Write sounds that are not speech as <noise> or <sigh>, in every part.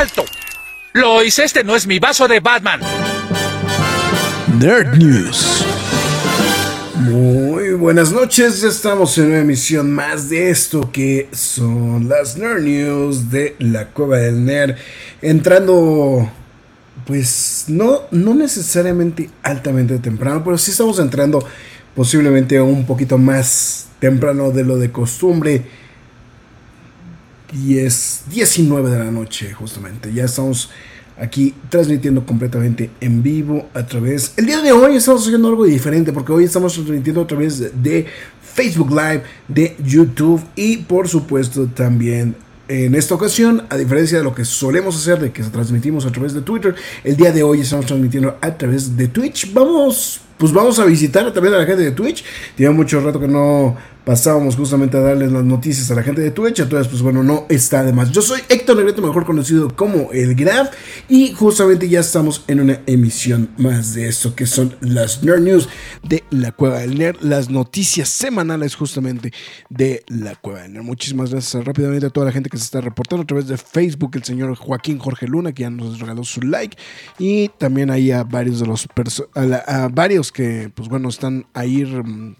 ¡Alto! Lois, este no es mi vaso de Batman. Nerd News. Muy buenas noches, ya estamos en una emisión más de esto que son las Nerd News de la Cueva del Nerd. Entrando, pues no, no necesariamente altamente temprano, pero sí estamos entrando posiblemente un poquito más temprano de lo de costumbre y es 19 de la noche justamente. Ya estamos aquí transmitiendo completamente en vivo a través... El día de hoy estamos haciendo algo diferente porque hoy estamos transmitiendo a través de Facebook Live, de YouTube y por supuesto también en esta ocasión, a diferencia de lo que solemos hacer, de que transmitimos a través de Twitter, el día de hoy estamos transmitiendo a través de Twitch. Vamos, pues vamos a visitar también a la gente de Twitch. Tiene mucho rato que no pasábamos justamente a darles las noticias a la gente de Twitch. Entonces, pues bueno, no está de más. Yo soy Héctor Negrete, mejor conocido como el Graf. Y justamente ya estamos en una emisión más de esto que son las Nerd News de la Cueva del Nerd. Las noticias semanales justamente de la Cueva del Nerd. Muchísimas gracias rápidamente a toda la gente que se está reportando a través de Facebook. El señor Joaquín Jorge Luna, que ya nos regaló su like. Y también ahí a varios de los a, varios que, pues bueno, están ahí,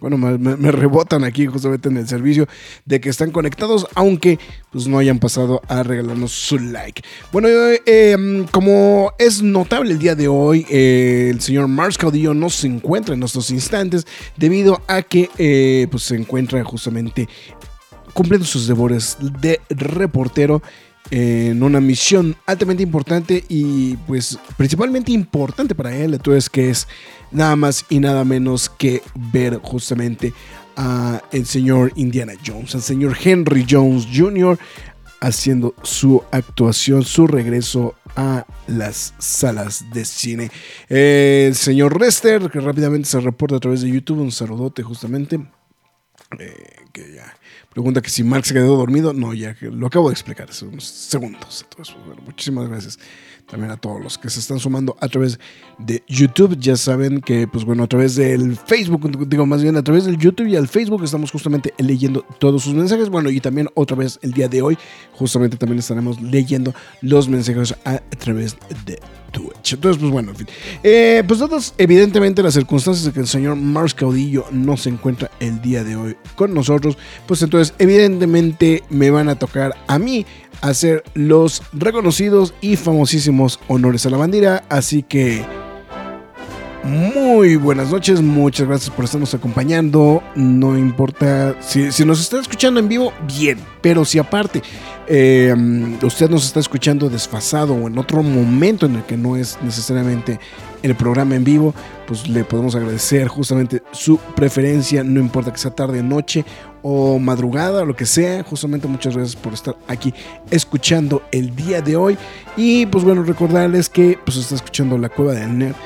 bueno, me, rebotan aquí justamente en el servicio de que están conectados, aunque pues no hayan pasado a regalarnos su like. Bueno, eh, como es notable el día de hoy, eh, el señor Mars Caudillo no se encuentra en estos instantes debido a que eh, pues se encuentra justamente cumpliendo sus deberes de reportero en una misión altamente importante y pues principalmente importante para él, entonces que es nada más y nada menos que ver justamente a el señor Indiana Jones, al señor Henry Jones Jr. haciendo su actuación, su regreso a las salas de cine. El señor Rester, que rápidamente se reporta a través de YouTube, un saludote justamente. Eh, que ya pregunta que si Mark se quedó dormido. No, ya lo acabo de explicar hace unos segundos. Entonces, bueno, muchísimas gracias también a todos los que se están sumando a través de YouTube. Ya saben que, pues bueno, a través del Facebook, digo más bien a través del YouTube y al Facebook estamos justamente leyendo todos sus mensajes. Bueno, y también otra vez el día de hoy, justamente también estaremos leyendo los mensajes a, través de Twitch. Entonces, pues bueno, en fin. Eh, pues dadas evidentemente las circunstancias de que el señor Mars Caudillo no se encuentra el día de hoy con nosotros, pues entonces evidentemente me van a tocar a mí hacer los reconocidos y famosísimos honores a la bandera. Así que muy buenas noches, muchas gracias por estarnos acompañando. No importa si, si nos está escuchando en vivo, bien, pero si aparte eh, usted nos está escuchando desfasado o en otro momento en el que no es necesariamente el programa en vivo, pues le podemos agradecer justamente su preferencia, no importa que sea tarde, noche o madrugada, lo que sea. Justamente muchas gracias por estar aquí escuchando el día de hoy. Y pues bueno, recordarles que pues está escuchando La Cueva del Nerd.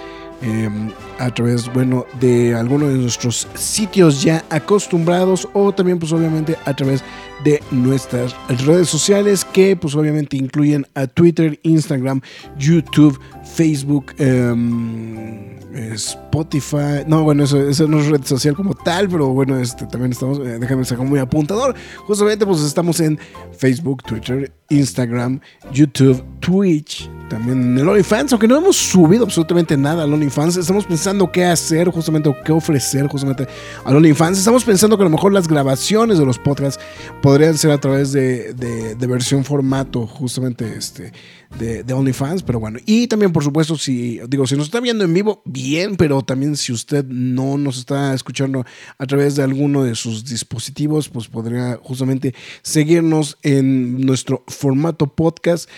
Em, a través, bueno, de algunos de nuestros sitios ya acostumbrados o también pues obviamente a través de nuestras redes sociales que pues obviamente incluyen a Twitter, Instagram, YouTube, Facebook, em, Spotify. No, bueno, eso, eso, no es red social como tal, pero bueno, este, también estamos, eh, déjame sacar muy apuntador. Justamente pues estamos en Facebook, Twitter, Instagram, YouTube, Twitch, también en el OnlyFans, aunque no hemos subido absolutamente nada al OnlyFans, estamos pensando qué hacer, justamente, o qué ofrecer justamente al OnlyFans. Estamos pensando que a lo mejor las grabaciones de los podcasts podrían ser a través de, de, versión formato, justamente este, de, de, OnlyFans, pero bueno. Y también, por supuesto, si, digo, si nos está viendo en vivo, bien, pero también si usted no nos está escuchando a través de alguno de sus dispositivos, pues podría justamente seguirnos en nuestro formato podcast.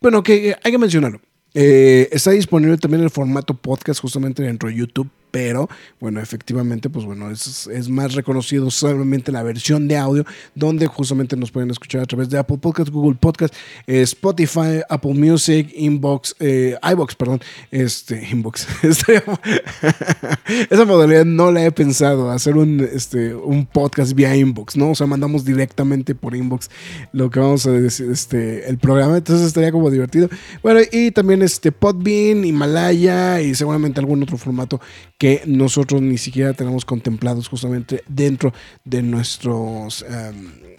Bueno, que hay que mencionarlo. Eh, está disponible también el formato podcast justamente dentro de YouTube pero bueno, efectivamente, pues bueno, es, es más reconocido solamente la versión de audio, donde justamente nos pueden escuchar a través de Apple Podcast, Google Podcast, eh, Spotify, Apple Music, Inbox, eh, iBox, perdón, este, <laughs> Inbox. <laughs> Esa modalidad no la he pensado, hacer un, este, un podcast vía Inbox, ¿no? O sea, mandamos directamente por Inbox lo que vamos a decir, este, el programa, entonces estaría como divertido. Bueno, y también este Podbean, Himalaya y seguramente algún otro formato que nosotros ni siquiera tenemos contemplados justamente dentro de nuestros... Em,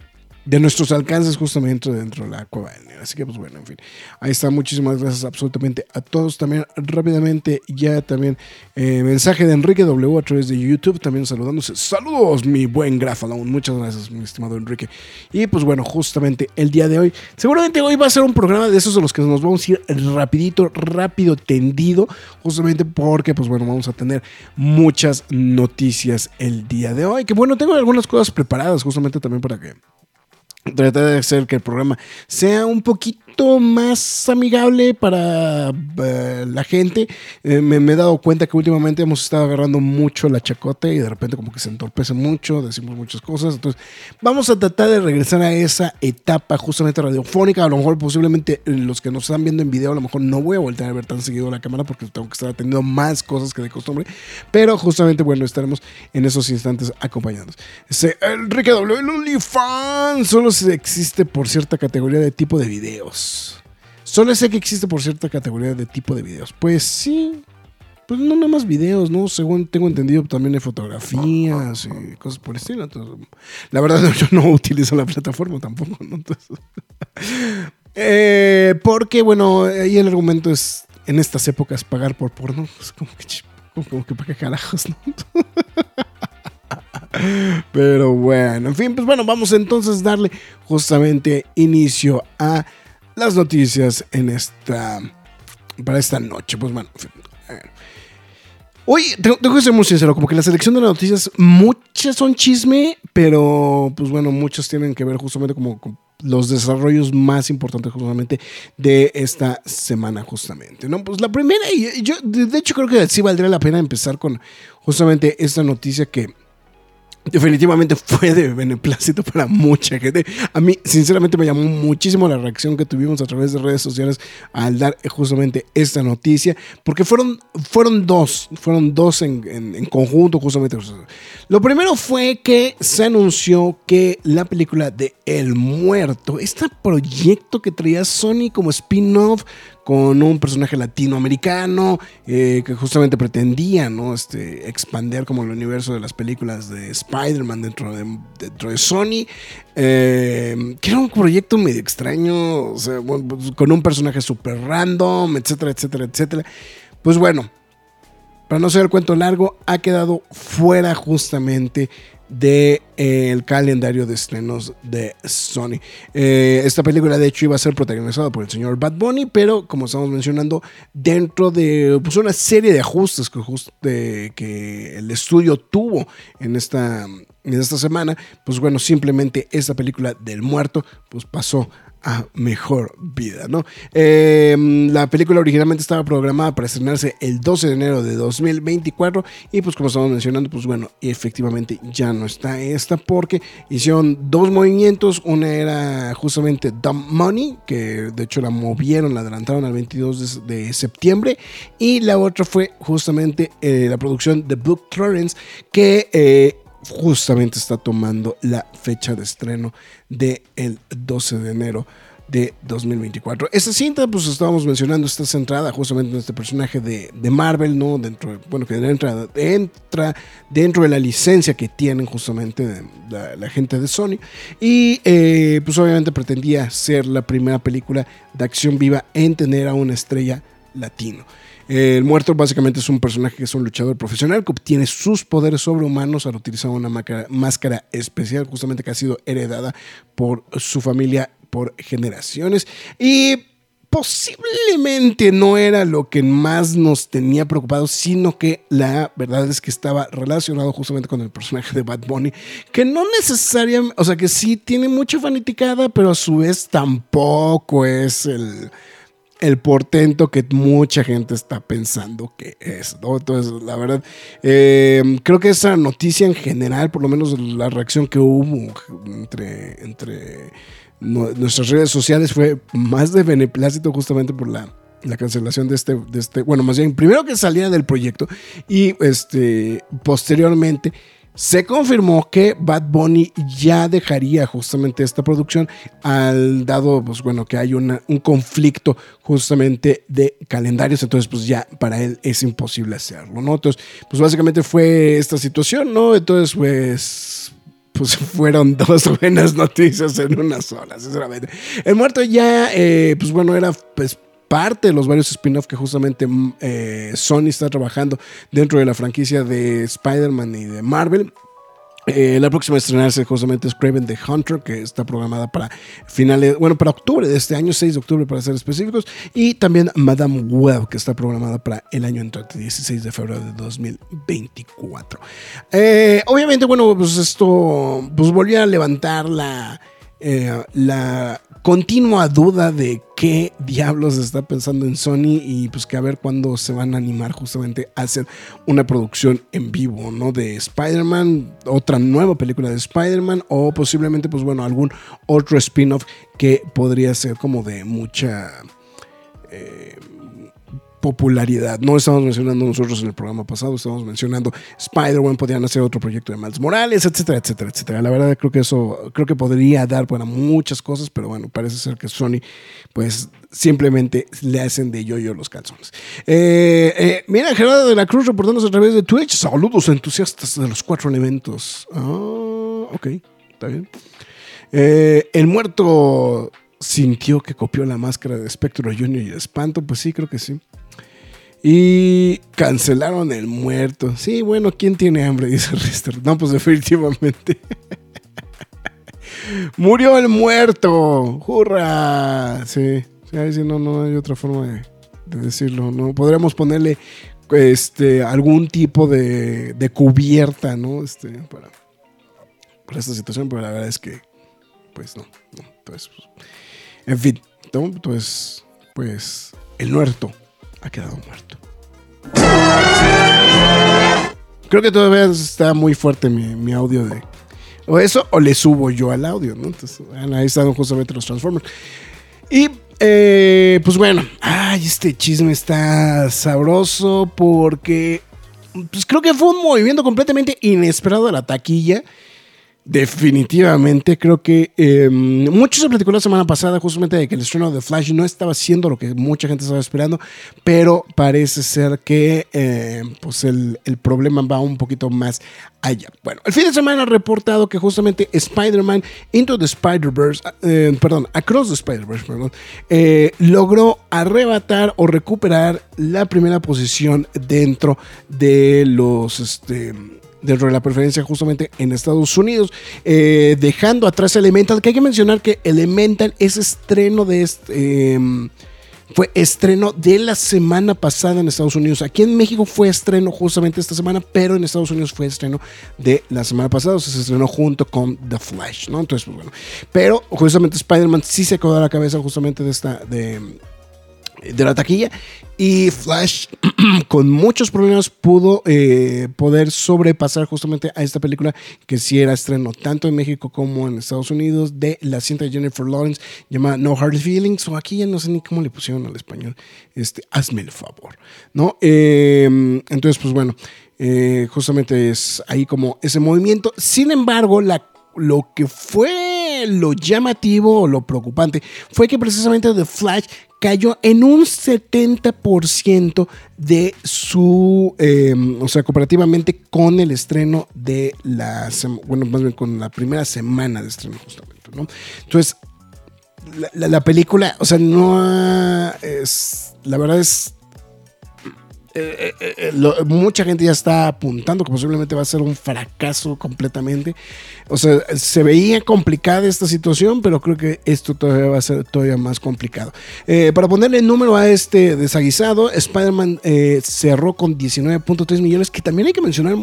de nuestros alcances justamente dentro de la cueva del Así que pues bueno, en fin, ahí está. Muchísimas gracias absolutamente a todos. También rápidamente ya también eh, mensaje de Enrique W a través de YouTube, también saludándose. Saludos, mi buen Grafalón. Muchas gracias, mi estimado Enrique. Y pues bueno, justamente el día de hoy, seguramente hoy va a ser un programa de esos de los que nos vamos a ir rapidito, rápido, tendido, justamente porque pues bueno, vamos a tener muchas noticias el día de hoy. Que bueno, tengo algunas cosas preparadas justamente también para que tratar de hacer que el programa sea un poquito más amigable para eh, la gente. Eh, me, he dado cuenta que últimamente hemos estado agarrando mucho la chacota y de repente como que se entorpece mucho, decimos muchas cosas. Entonces vamos a tratar de regresar a esa etapa justamente radiofónica. A lo mejor posiblemente los que nos están viendo en video, a lo mejor no voy a volver a ver tan seguido la cámara porque tengo que estar atendiendo más cosas que de costumbre. Pero justamente, bueno, estaremos en esos instantes acompañados. Ese Enrique W. OnlyFans solo existe por cierta categoría de tipo de videos. Solo sé que existe por cierta categoría de tipo de videos. Pues sí. Pues no nada más videos, ¿no? Según tengo entendido, también hay fotografías y cosas por el estilo. la verdad, <laughs> yo no utilizo la plataforma tampoco, ¿no? <laughs> Eh, porque, bueno, ahí el argumento es en estas épocas pagar por porno. Como que, como que para carajos, ¿no? <laughs> Pero bueno, en fin, pues bueno, vamos entonces a darle justamente inicio a las noticias en esta para esta noche. Pues bueno, Hoy tengo, que ser muy sincero, como que la selección de las noticias, muchas son chisme, pero pues bueno, muchas tienen que ver justamente como con los desarrollos más importantes justamente de esta semana justamente, ¿no? Pues la primera, y yo de hecho creo que sí valdría la pena empezar con justamente esta noticia que definitivamente fue de beneplácito para mucha gente. A mí, sinceramente, me llamó muchísimo la reacción que tuvimos a través de redes sociales al dar justamente esta noticia, porque fueron, fueron dos, fueron dos en, en conjunto justamente. Lo primero fue que se anunció que la película de El Muerto, este proyecto que traía Sony como spin-off con un personaje latinoamericano eh, que justamente pretendía ¿no? este, expander como el universo de las películas de Spider-Man dentro de, dentro de Sony, eh, que era un proyecto medio extraño, pues, con un personaje súper random, etcétera, etcétera, etcétera. Pues bueno, para no ser el cuento largo, ha quedado fuera justamente del de, calendario de estrenos de Sony. Eh, esta película de hecho iba a ser protagonizada por el señor Bad Bunny, pero como estamos mencionando, dentro de pues, una serie de ajustes que, que el estudio tuvo en esta, en esta semana, pues bueno, simplemente esta película del muerto pues pasó a mejor vida, ¿no? Em, la película originalmente estaba programada para estrenarse el 12 de enero de 2024 y pues como estamos mencionando, pues bueno, efectivamente ya no está esta porque hicieron dos movimientos, una era justamente Dumb Money, que de hecho la movieron, la adelantaron al 22 de, septiembre y la otra fue justamente eh, la producción de Book Florence que eh, justamente está tomando la fecha de estreno del el 12 de enero de 2024. Esta cinta, pues estábamos mencionando, está centrada justamente en este personaje de, Marvel, ¿no? Dentro, bueno, que entra, entra dentro de la licencia que tienen justamente la, gente de Sony. Y eh, pues obviamente pretendía ser la primera película de acción viva en tener a una estrella latino. El muerto básicamente es un personaje que es un luchador profesional que obtiene sus poderes sobrehumanos al utilizar una máscara especial, justamente que ha sido heredada por su familia por generaciones. Y posiblemente no era lo que más nos tenía preocupados, sino que la verdad es que estaba relacionado justamente con el personaje de Bad Bunny, que no necesariamente, o sea, que sí tiene mucha fanaticada, pero a su vez tampoco es el el portento que mucha gente está pensando que es. ¿no? Entonces, la verdad, eh, creo que esa noticia en general, por lo menos la reacción que hubo entre, entre nuestras redes sociales fue más de beneplácito justamente por la la cancelación de este, de este, bueno, más bien, primero que salía del proyecto y este, posteriormente se confirmó que Bad Bunny ya dejaría justamente esta producción al dado, pues bueno, que hay un conflicto justamente de calendarios, entonces pues ya para él es imposible hacerlo, ¿no? Entonces, pues básicamente fue esta situación, ¿no? Entonces, pues pues <laughs> fueron dos buenas noticias en una sola, sinceramente. El muerto ya, eh, pues bueno, era pues parte de los varios spin-off que justamente mm, eh, Sony está trabajando dentro de la franquicia de Spider-Man y de Marvel. Eh, la próxima a estrenarse justamente es Craven the Hunter, que está programada para finales, bueno, para octubre de este año, 6 de octubre para ser específicos, y también Madame Web, que está programada para el año entrante, 16 de febrero de 2024. Eh, obviamente, bueno, pues esto pues volvió a levantar la, la continua duda de qué diablos está pensando en Sony y pues que a ver cuándo se van a animar justamente a hacer una producción en vivo, ¿no? De Spider-Man, otra nueva película de Spider-Man o posiblemente pues bueno, algún otro spin-off que podría ser como de mucha... Eh, popularidad. No estamos mencionando nosotros en el programa pasado, estamos mencionando Spider-Man, podrían hacer otro proyecto de Miles Morales, etcétera, etcétera, etcétera. La verdad creo que eso, creo que podría dar para muchas cosas, pero bueno, parece ser que Sony pues simplemente le hacen de yo-yo los calzones. Eh, eh, mira, Gerardo de la Cruz reportándose a través de Twitch. Saludos entusiastas de los cuatro elementos. Ah, ok, está bien. Eh, el muerto sintió que copió la máscara de Spectro Junior y Espanto. Pues sí, creo que sí. Y cancelaron el muerto. Sí, bueno, ¿quién tiene hambre? <laughs> Dice Rister. No, pues definitivamente. <laughs> Murió el muerto. ¡Hurra! Sí. sí no, no hay otra forma de, decirlo. ¿no? Podríamos ponerle este, algún tipo de, de cubierta, ¿no? Este, para, para, esta situación, pero la verdad es que, pues no. no. Entonces, pues, en fin, entonces, pues el muerto ha quedado muerto. Creo que todavía está muy fuerte mi, audio de. O eso, o le subo yo al audio, ¿no? Entonces, ahí están justamente los Transformers. Y eh, pues bueno, ay, este chisme está sabroso porque pues creo que fue un movimiento completamente inesperado de la taquilla. Definitivamente, creo que eh, mucho se platicó la semana pasada justamente de que el estreno de Flash no estaba haciendo lo que mucha gente estaba esperando, pero parece ser que eh, pues el, problema va un poquito más allá. Bueno, el fin de semana ha reportado que justamente Spider-Man Into the Spider-Verse, eh, perdón, Across the Spider-Verse, perdón, logró arrebatar o recuperar la primera posición dentro de los... Este, dentro de la preferencia justamente en Estados Unidos, eh, dejando atrás Elemental, que hay que mencionar que Elemental es estreno de este... Fue estreno de la semana pasada en Estados Unidos. Aquí en México fue estreno justamente esta semana, pero en Estados Unidos fue estreno de la semana pasada. Se estrenó junto con The Flash, ¿no? Entonces, pues bueno. Pero justamente Spider-Man sí se quedó a la cabeza justamente de esta. De, de la taquilla. Y Flash <clears throat> con muchos problemas pudo eh, poder sobrepasar justamente a esta película que sí era estreno tanto en México como en Estados Unidos de la cinta de Jennifer Lawrence llamada No Hard Feelings. O aquí ya no sé ni cómo le pusieron al español. Este hazme el favor no em, entonces pues bueno eh, justamente es ahí como ese movimiento. Sin embargo la lo que fue lo llamativo o lo preocupante fue que precisamente The Flash cayó en un 70% de su, em, o sea, comparativamente con el estreno de la, bueno, más bien con la primera semana de estreno justamente, ¿no? Entonces, la, la película, o sea, no es, la verdad es eh, eh, eh, mucha gente ya está apuntando que posiblemente va a ser un fracaso completamente. O sea, se veía complicada esta situación, pero creo que esto todavía va a ser todavía más complicado. para ponerle número a este desaguisado, Spider-Man cerró con 19.3 millones, que también hay que mencionar,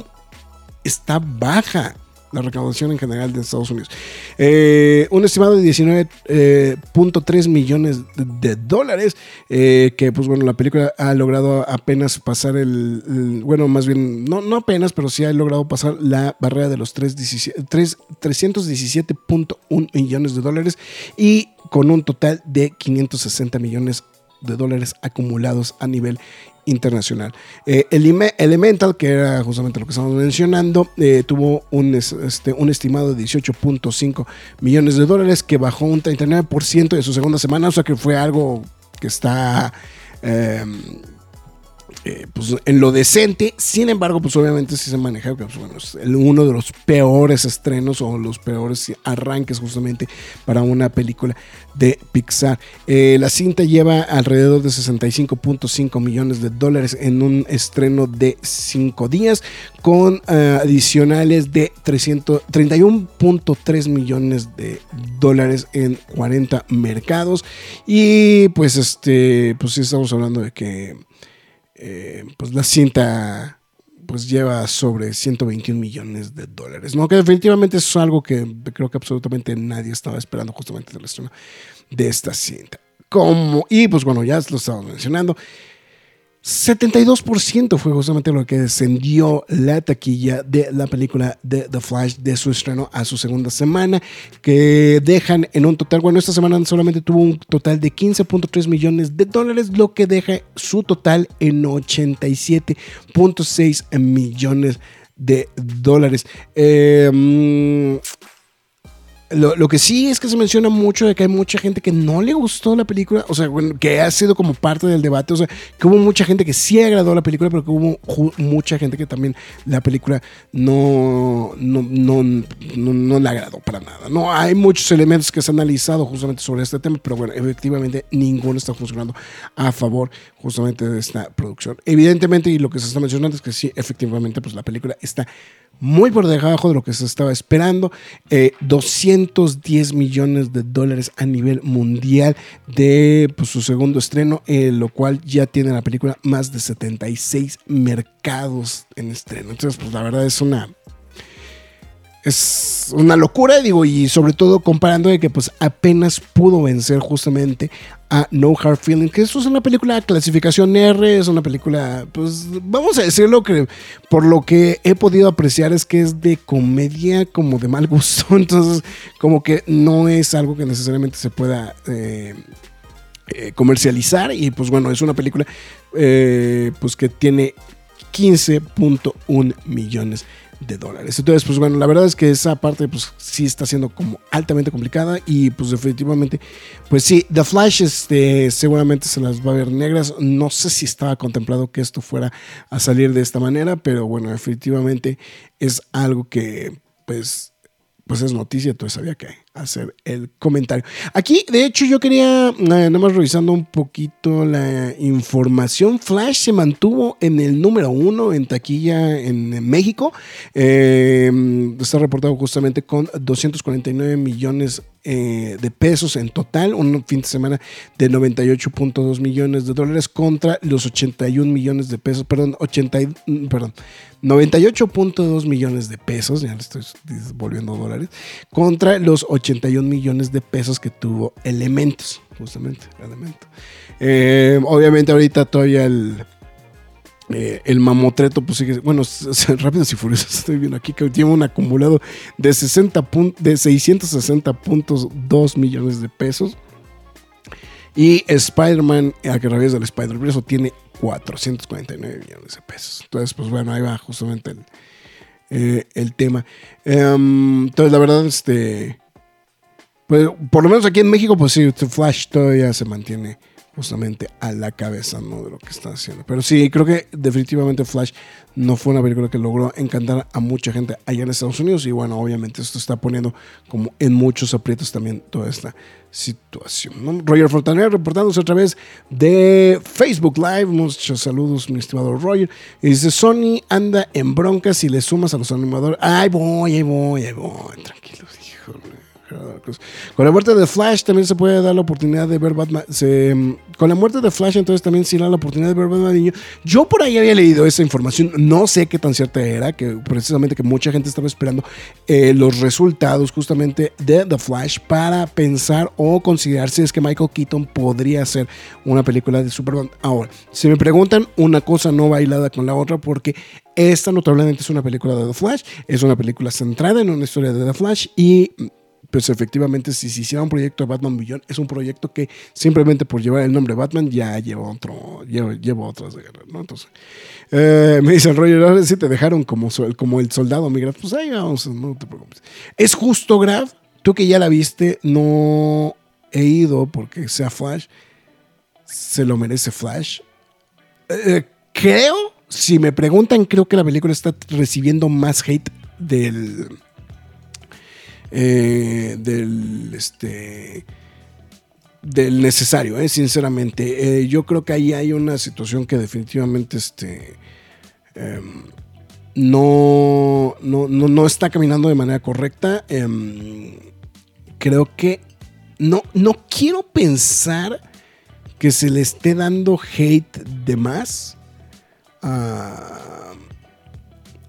está baja la recaudación en general de Estados Unidos. Eh, un estimado de 19.3 millones de, dólares, eh, que pues bueno, la película ha logrado apenas pasar el, bueno, más bien, no, no apenas, pero sí ha logrado pasar la barrera de los 317.1 millones de dólares y con un total de 560 millones de dólares acumulados a nivel internacional. Eh, el Elemental, que era justamente lo que estamos mencionando, eh, tuvo un, este, un estimado de 18.5 millones de dólares, que bajó un 39% de su segunda semana, o sea que fue algo que está... Em, pues, en lo decente. Sin embargo, pues obviamente sí se maneja, pues, bueno, es uno de los peores estrenos o los peores arranques justamente para una película de Pixar. Eh, la cinta lleva alrededor de 65.5 millones de dólares en un estreno de 5 días con eh, adicionales de 31.3 millones de dólares en 40 mercados y pues este pues sí estamos hablando de que eh, pues la cinta pues lleva sobre 121 millones de dólares, ¿no? Que definitivamente es algo que creo que absolutamente nadie estaba esperando justamente del estreno de esta cinta. Como, y pues bueno, ya lo estamos mencionando. 72% fue justamente lo que descendió la taquilla de la película de The Flash de su estreno a su segunda semana, que dejan en un total, bueno, esta semana solamente tuvo un total de 15.3 millones de dólares, lo que deja su total en 87.6 millones de dólares. Eh, lo, que sí es que se menciona mucho de que hay mucha gente que no le gustó la película, o sea, que ha sido como parte del debate, o sea, que hubo mucha gente que sí agradó la película, pero que hubo mucha gente que también la película no, no, no, no, le agradó para nada. No, hay muchos elementos que se han analizado justamente sobre este tema, pero bueno, efectivamente ninguno está funcionando a favor justamente de esta producción. Evidentemente, y lo que se está mencionando es que sí, efectivamente, pues la película está muy por debajo de lo que se estaba esperando. 210 eh, millones de dólares a nivel mundial de pues, su segundo estreno, eh, lo cual ya tiene la película más de 76 mercados en estreno. Entonces, pues la verdad es una es una locura, digo, y sobre todo comparando de que pues apenas pudo vencer justamente a No Hard Feelings, que eso es una película clasificación R, es una película, pues vamos a decirlo que por lo que he podido apreciar es que es de comedia como de mal gusto, <laughs> entonces como que no es algo que necesariamente se pueda eh, eh, comercializar y pues bueno, es una película eh, pues que tiene 15.1 millones de dólares. Entonces, pues bueno, la verdad es que esa parte pues sí está siendo como altamente complicada y pues definitivamente, pues sí, The Flash este, seguramente se las va a ver negras. No sé si estaba contemplado que esto fuera a salir de esta manera, pero bueno, definitivamente es algo que pues pues es noticia, entonces había que hacer el comentario. Aquí, de hecho, yo quería, nada más revisando un poquito la información, Flash se mantuvo en el número uno en taquilla en, México. Eh, está reportado justamente con 249 millones eh, de pesos en total, un fin de semana de 98.2 millones de dólares contra los 81 millones de pesos, perdón, 80, perdón, 98.2 millones de pesos, ya le estoy volviendo dólares, contra los 81 millones de pesos que tuvo Elementos, justamente, Elemento. Eh, obviamente ahorita todavía el, eh, el mamotreto, pues sigue, bueno, rápidos y furiosos, <laughs> estoy viendo aquí que tiene un acumulado de, 60 de 660.2 millones de pesos. Y Spider-Man, a través del Spider-Verse, tiene 449 millones de pesos. Entonces, pues bueno, ahí va justamente el, eh, el tema. Em, entonces, la verdad, este. Pues, por lo menos aquí en México, pues sí, Flash todavía se mantiene justamente a la cabeza ¿no? de lo que está haciendo. Pero sí, creo que definitivamente Flash no fue una película que logró encantar a mucha gente allá en Estados Unidos y bueno, obviamente esto está poniendo como en muchos aprietos también toda esta situación. Roger Fontaner reportándose a través de Facebook Live. Muchos saludos, mi estimado Roger. Y dice, Sony anda en broncas y le sumas a los animadores. Ay, voy, ahí voy, ahí voy. Tranquilos, híjole Con la muerte de Flash también se puede dar la oportunidad de ver Batman. se- con la muerte de Flash entonces también se da la oportunidad de ver Batman niño. Yo por ahí había leído esa información, no sé qué tan cierta era, que precisamente que mucha gente estaba esperando eh, los resultados justamente de The Flash para pensar o considerar si es que Michael Keaton podría hacer una película de Superman. Ahora, si me preguntan, una cosa no bailada con la otra porque esta notablemente es una película de The Flash, es una película centrada en una historia de The Flash y pues efectivamente si se hiciera un proyecto de Batman Beyond es un proyecto que simplemente por llevar el nombre Batman ya lleva otro lleva, lleva otras de guerra, ¿no? Entonces, eh, me dicen Roger, ahora sí te dejaron como, como el soldado, mi Graf. Pues ahí vamos, no te preocupes. Es justo, Graf, tú que ya la viste, no he ido porque sea Flash, se lo merece Flash. Eh, creo, si me preguntan, creo que la película está recibiendo más hate del. Eh, del. Este. Del necesario, eh, sinceramente. Eh, yo creo que ahí hay una situación que definitivamente este, em, no, no, no, no está caminando de manera correcta. Em, creo que no, no quiero pensar que se le esté dando hate de más a,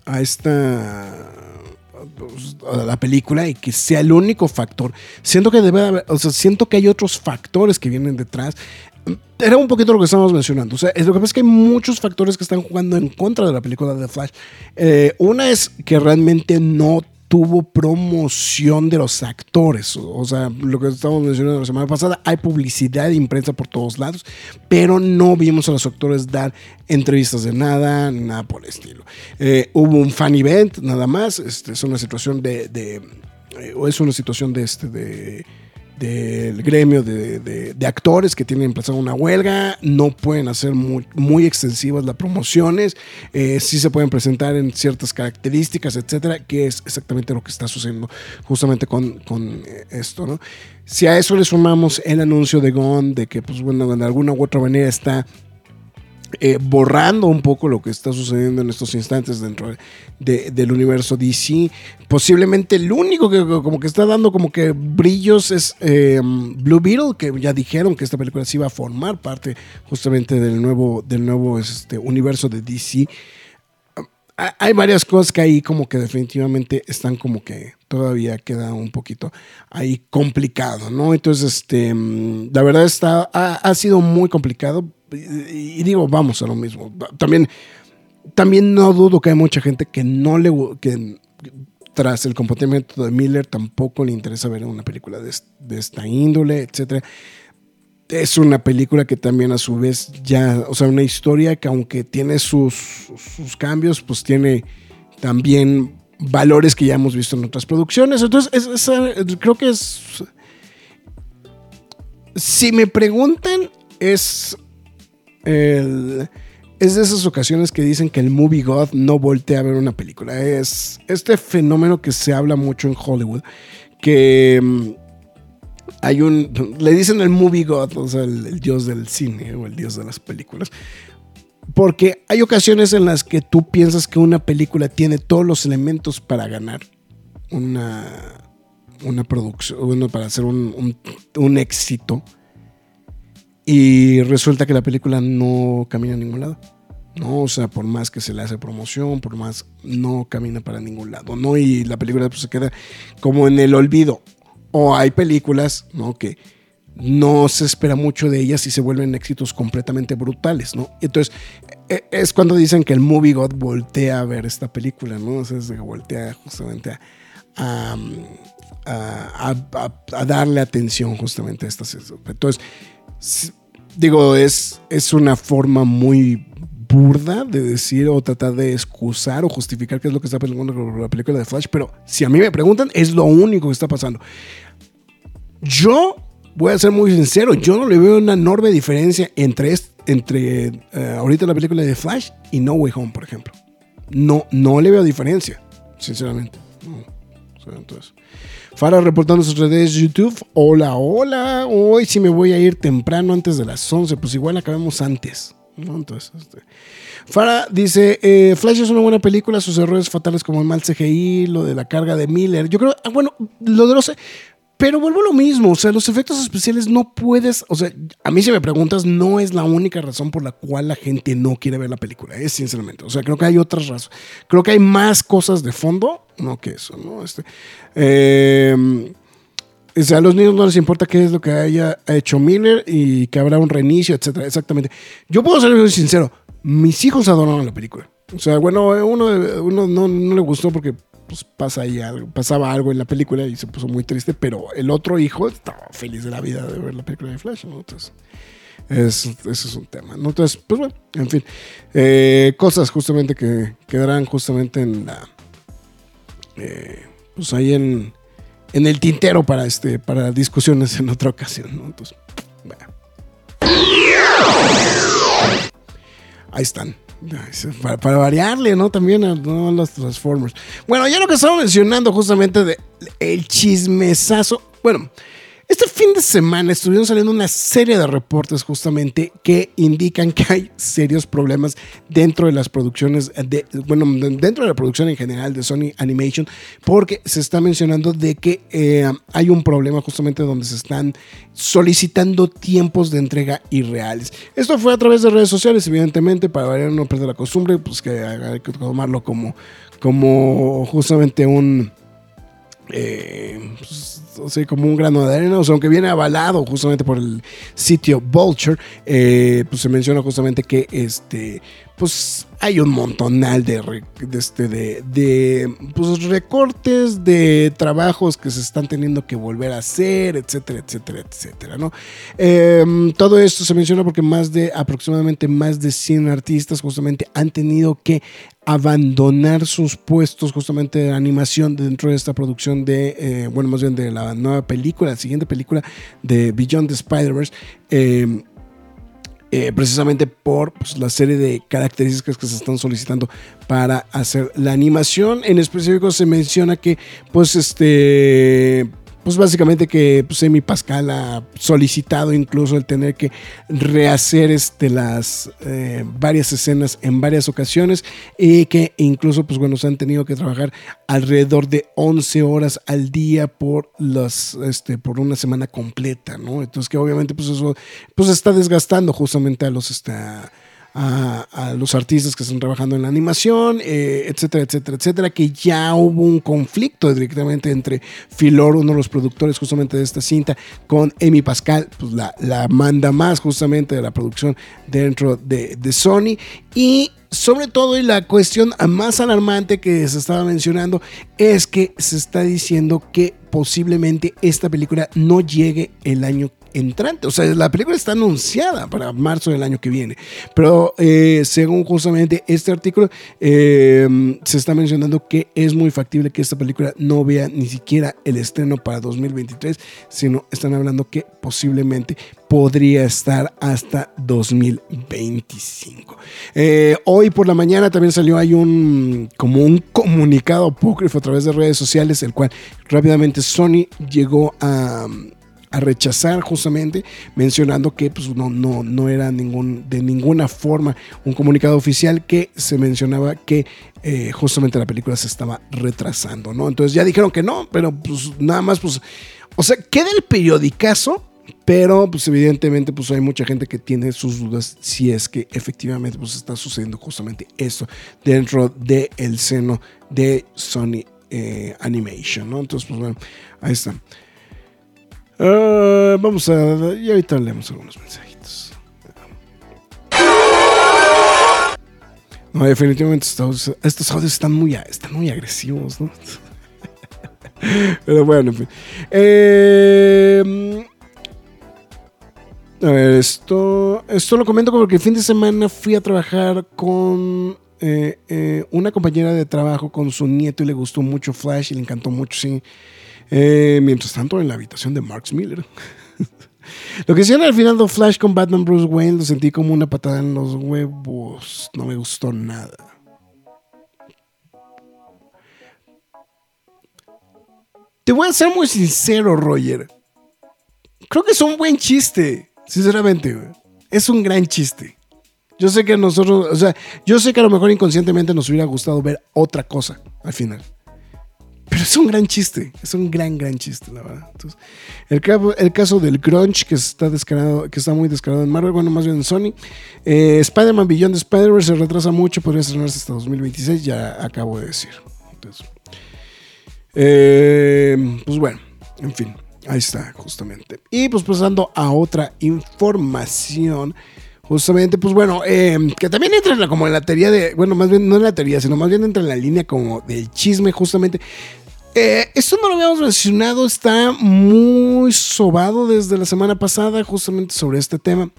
a esta la película y que sea el único factor. Siento que debe haber, o sea, siento que hay otros factores que vienen detrás. Era un poquito lo que estábamos mencionando. O sea, lo que pasa es que hay muchos factores que están jugando en contra de la película de Flash. Eh, una es que realmente no tuvo promoción de los actores. O, sea, lo que estábamos mencionando la semana pasada, hay publicidad de imprensa por todos lados, pero no vimos a los actores dar entrevistas de nada, nada por el estilo. Eh, hubo un fan event, nada más. Este, es una situación de. de eh, es una situación de este. de del gremio de, de- actores que tienen empezado una huelga, no pueden hacer muy, muy extensivas las promociones, eh, sí se pueden presentar en ciertas características, etcétera, que es exactamente lo que está sucediendo justamente con, con, eh, esto, ¿no? Si a eso le sumamos el anuncio de Gon de que, pues bueno, de alguna u otra manera está eh, borrando un poco lo que está sucediendo en estos instantes dentro de- del universo DC. Posiblemente el único que como que está dando como que brillos es eh, Blue Beetle, que ya dijeron que esta película sí iba a formar parte justamente del nuevo, del nuevo este, universo de DC. Ah, Hay varias cosas que ahí como que definitivamente están como que todavía queda un poquito ahí complicado, ¿no? Entonces, este, mm, la verdad está, ha, ha sido muy complicado y, digo, vamos a lo mismo. También, también no dudo que hay mucha gente que no le, que tras el comportamiento de Miller tampoco le interesa ver una película de, de esta índole, etcétera es una película que también a su vez ya, o sea, una historia que aunque tiene sus, sus cambios, pues tiene también valores que ya hemos visto en otras producciones. Entonces, es- es, eh, creo que es... Si me preguntan, es... es de esas ocasiones que dicen que el movie god no voltea a ver una película. Es este fenómeno que se habla mucho en Hollywood, que mm, hay un. Le dicen el movie god, o sea, el, dios del cine o el dios de las películas. Porque hay ocasiones en las que tú piensas que una película tiene todos los elementos para ganar una, una producción, bueno, para hacer un- un éxito. Y resulta que la película no camina a ningún lado. No, o sea, por más que se le hace promoción, por más, no camina para ningún lado, ¿no? Y la película pues, se queda como en el olvido. O hay películas, ¿no? Que no se espera mucho de ellas y se vuelven éxitos completamente brutales, ¿no? Entonces, e- es cuando dicen que el movie god voltea a ver esta película, ¿no? O voltea justamente a, a, a- darle atención justamente a estas. Entonces, digo, es, es una forma muy burda de decir o tratar de excusar o justificar qué es lo que está pasando con la película de Flash, pero si a mí me preguntan, es lo único que está pasando. Yo voy a ser muy sincero, yo no le veo una enorme diferencia entre, entre eh, ahorita la película de Flash y No Way Home, por ejemplo. No, no le veo diferencia, sinceramente. No. O sea, entonces, Farah reportando sus redes de YouTube. Hola, hola. Hoy sí me voy a ir temprano antes de las 11. Pues igual acabemos antes. ¿no? Entonces, este. Farah dice: eh, Flash es una buena película. Sus errores fatales como el mal CGI, lo de la carga de Miller. Yo creo, ah, bueno, lo de los. Pero vuelvo a lo mismo, o sea, los efectos especiales no puedes, o sea, a mí si me preguntas, no es la única razón por la cual la gente no quiere ver la película, es sinceramente, o sea, creo que hay otras razones, creo que hay más cosas de fondo, no que eso, ¿no? Este, eh, o sea, a los niños no les importa qué es lo que haya hecho Miller y que habrá un reinicio, etcétera. Exactamente. Yo puedo ser muy sincero. Mis hijos adoraron la película. O sea, bueno, uno, uno no, no le gustó porque pues pasa ahí algo, pasaba algo en la película y se puso muy triste, pero el otro hijo estaba feliz de la vida de ver la película de Flash. Entonces, es, ese es un tema. Entonces, pues bueno, en fin, eh, cosas justamente que quedarán justamente en la, eh, pues ahí en, en el tintero para, este, para discusiones en otra ocasión. Entonces, bueno. Ahí están. Para, variarle, ¿no? También a los Transformers. Bueno, ya lo que estaba mencionando justamente de el chismesazo. Bueno, este fin de semana estuvieron saliendo una serie de reportes justamente que indican que hay serios problemas dentro de las producciones de, bueno, dentro de la producción en general de Sony Animation, porque se está mencionando de que eh, hay un problema justamente donde se están solicitando tiempos de entrega irreales. Esto fue a través de redes sociales, evidentemente, para no perder la costumbre, pues que hay que tomarlo como, como justamente un eh, pues, como un grano de arena, o sea, aunque viene avalado justamente por el sitio Vulture, eh, pues se menciona justamente que este, pues hay un montonal de, este, de, pues, recortes de trabajos que se están teniendo que volver a hacer, etcétera, etcétera, etcétera, ¿no? Em, todo esto se menciona porque más de aproximadamente más de 100 artistas justamente han tenido que abandonar sus puestos justamente de animación dentro de esta producción de, eh, bueno, más bien de la nueva película, la siguiente película de Beyond the Spider-Verse. Em, eh, precisamente por pues, la serie de características que se están solicitando para hacer la animación. En específico se menciona que pues este pues básicamente que pues, Amy Pascal ha solicitado incluso el tener que rehacer este, las eh, varias escenas en varias ocasiones y que incluso pues bueno se han tenido que trabajar alrededor de 11 horas al día por las este por una semana completa, ¿no? Entonces que obviamente pues eso pues está desgastando justamente a los este, a, los artistas que están trabajando en la animación, eh, etcétera, etcétera, etcétera, que ya hubo un conflicto directamente entre Filor, uno de los productores justamente de esta cinta, con Amy Pascal, pues la, la manda más justamente de la producción dentro de, de Sony, y sobre todo y la cuestión más alarmante que se estaba mencionando es que se está diciendo que posiblemente esta película no llegue el año entrante. O sea, la película está anunciada para marzo del año que viene. Pero eh, según justamente este artículo, eh, se está mencionando que es muy factible que esta película no vea ni siquiera el estreno para 2023, sino están hablando que posiblemente podría estar hasta 2025. Eh, hoy por la mañana también salió ahí un como un comunicado apócrifo a través de redes sociales, el cual rápidamente Sony llegó a a rechazar justamente mencionando que pues, no, no, no era ningún, de ninguna forma un comunicado oficial que se mencionaba que eh, justamente la película se estaba retrasando, ¿no? Entonces ya dijeron que no, pero pues nada más, pues, o sea, queda el periodicazo, pero pues evidentemente pues hay mucha gente que tiene sus dudas si es que efectivamente pues está sucediendo justamente eso dentro del el seno de Sony eh, Animation. Entonces pues bueno, ahí está. Uh, vamos a. Y ahorita leemos algunos mensajitos. No, definitivamente estos, estos audios están muy, están muy agresivos, ¿no? <laughs> Pero bueno, en fin. Eh, a ver, esto, esto lo comento porque el fin de semana fui a trabajar con eh, eh, una compañera de trabajo con su nieto y le gustó mucho Flash y le encantó mucho, sí. Eh, mientras tanto, en la habitación de Marx Miller. <laughs> Lo que hicieron al final de Flash con Batman Bruce Wayne lo sentí como una patada en los huevos. No me gustó nada. Te voy a ser muy sincero, Roger. Creo que es un buen chiste. Sinceramente, es un gran chiste. Yo sé que nosotros, o sea, yo sé que a lo mejor inconscientemente nos hubiera gustado ver otra cosa al final pero es un gran chiste, es un gran, gran chiste, la verdad. Entonces, el, el caso del grunge que está descarado, que está muy descarado en Marvel, bueno, más bien en Sony. Eh, Spider-Man Beyond Spider-Verse se retrasa mucho, podría estrenarse hasta 2026, ya acabo de decir. Entonces, eh, pues bueno, en fin, ahí está, justamente. Y pues pasando a otra información. Justamente, pues bueno, eh, que también entra en la, como en la teoría de, bueno, más bien no en la teoría, sino más bien entra en la línea como del chisme, justamente. Eh, esto no lo habíamos mencionado, está muy sobado desde la semana pasada, justamente sobre este tema.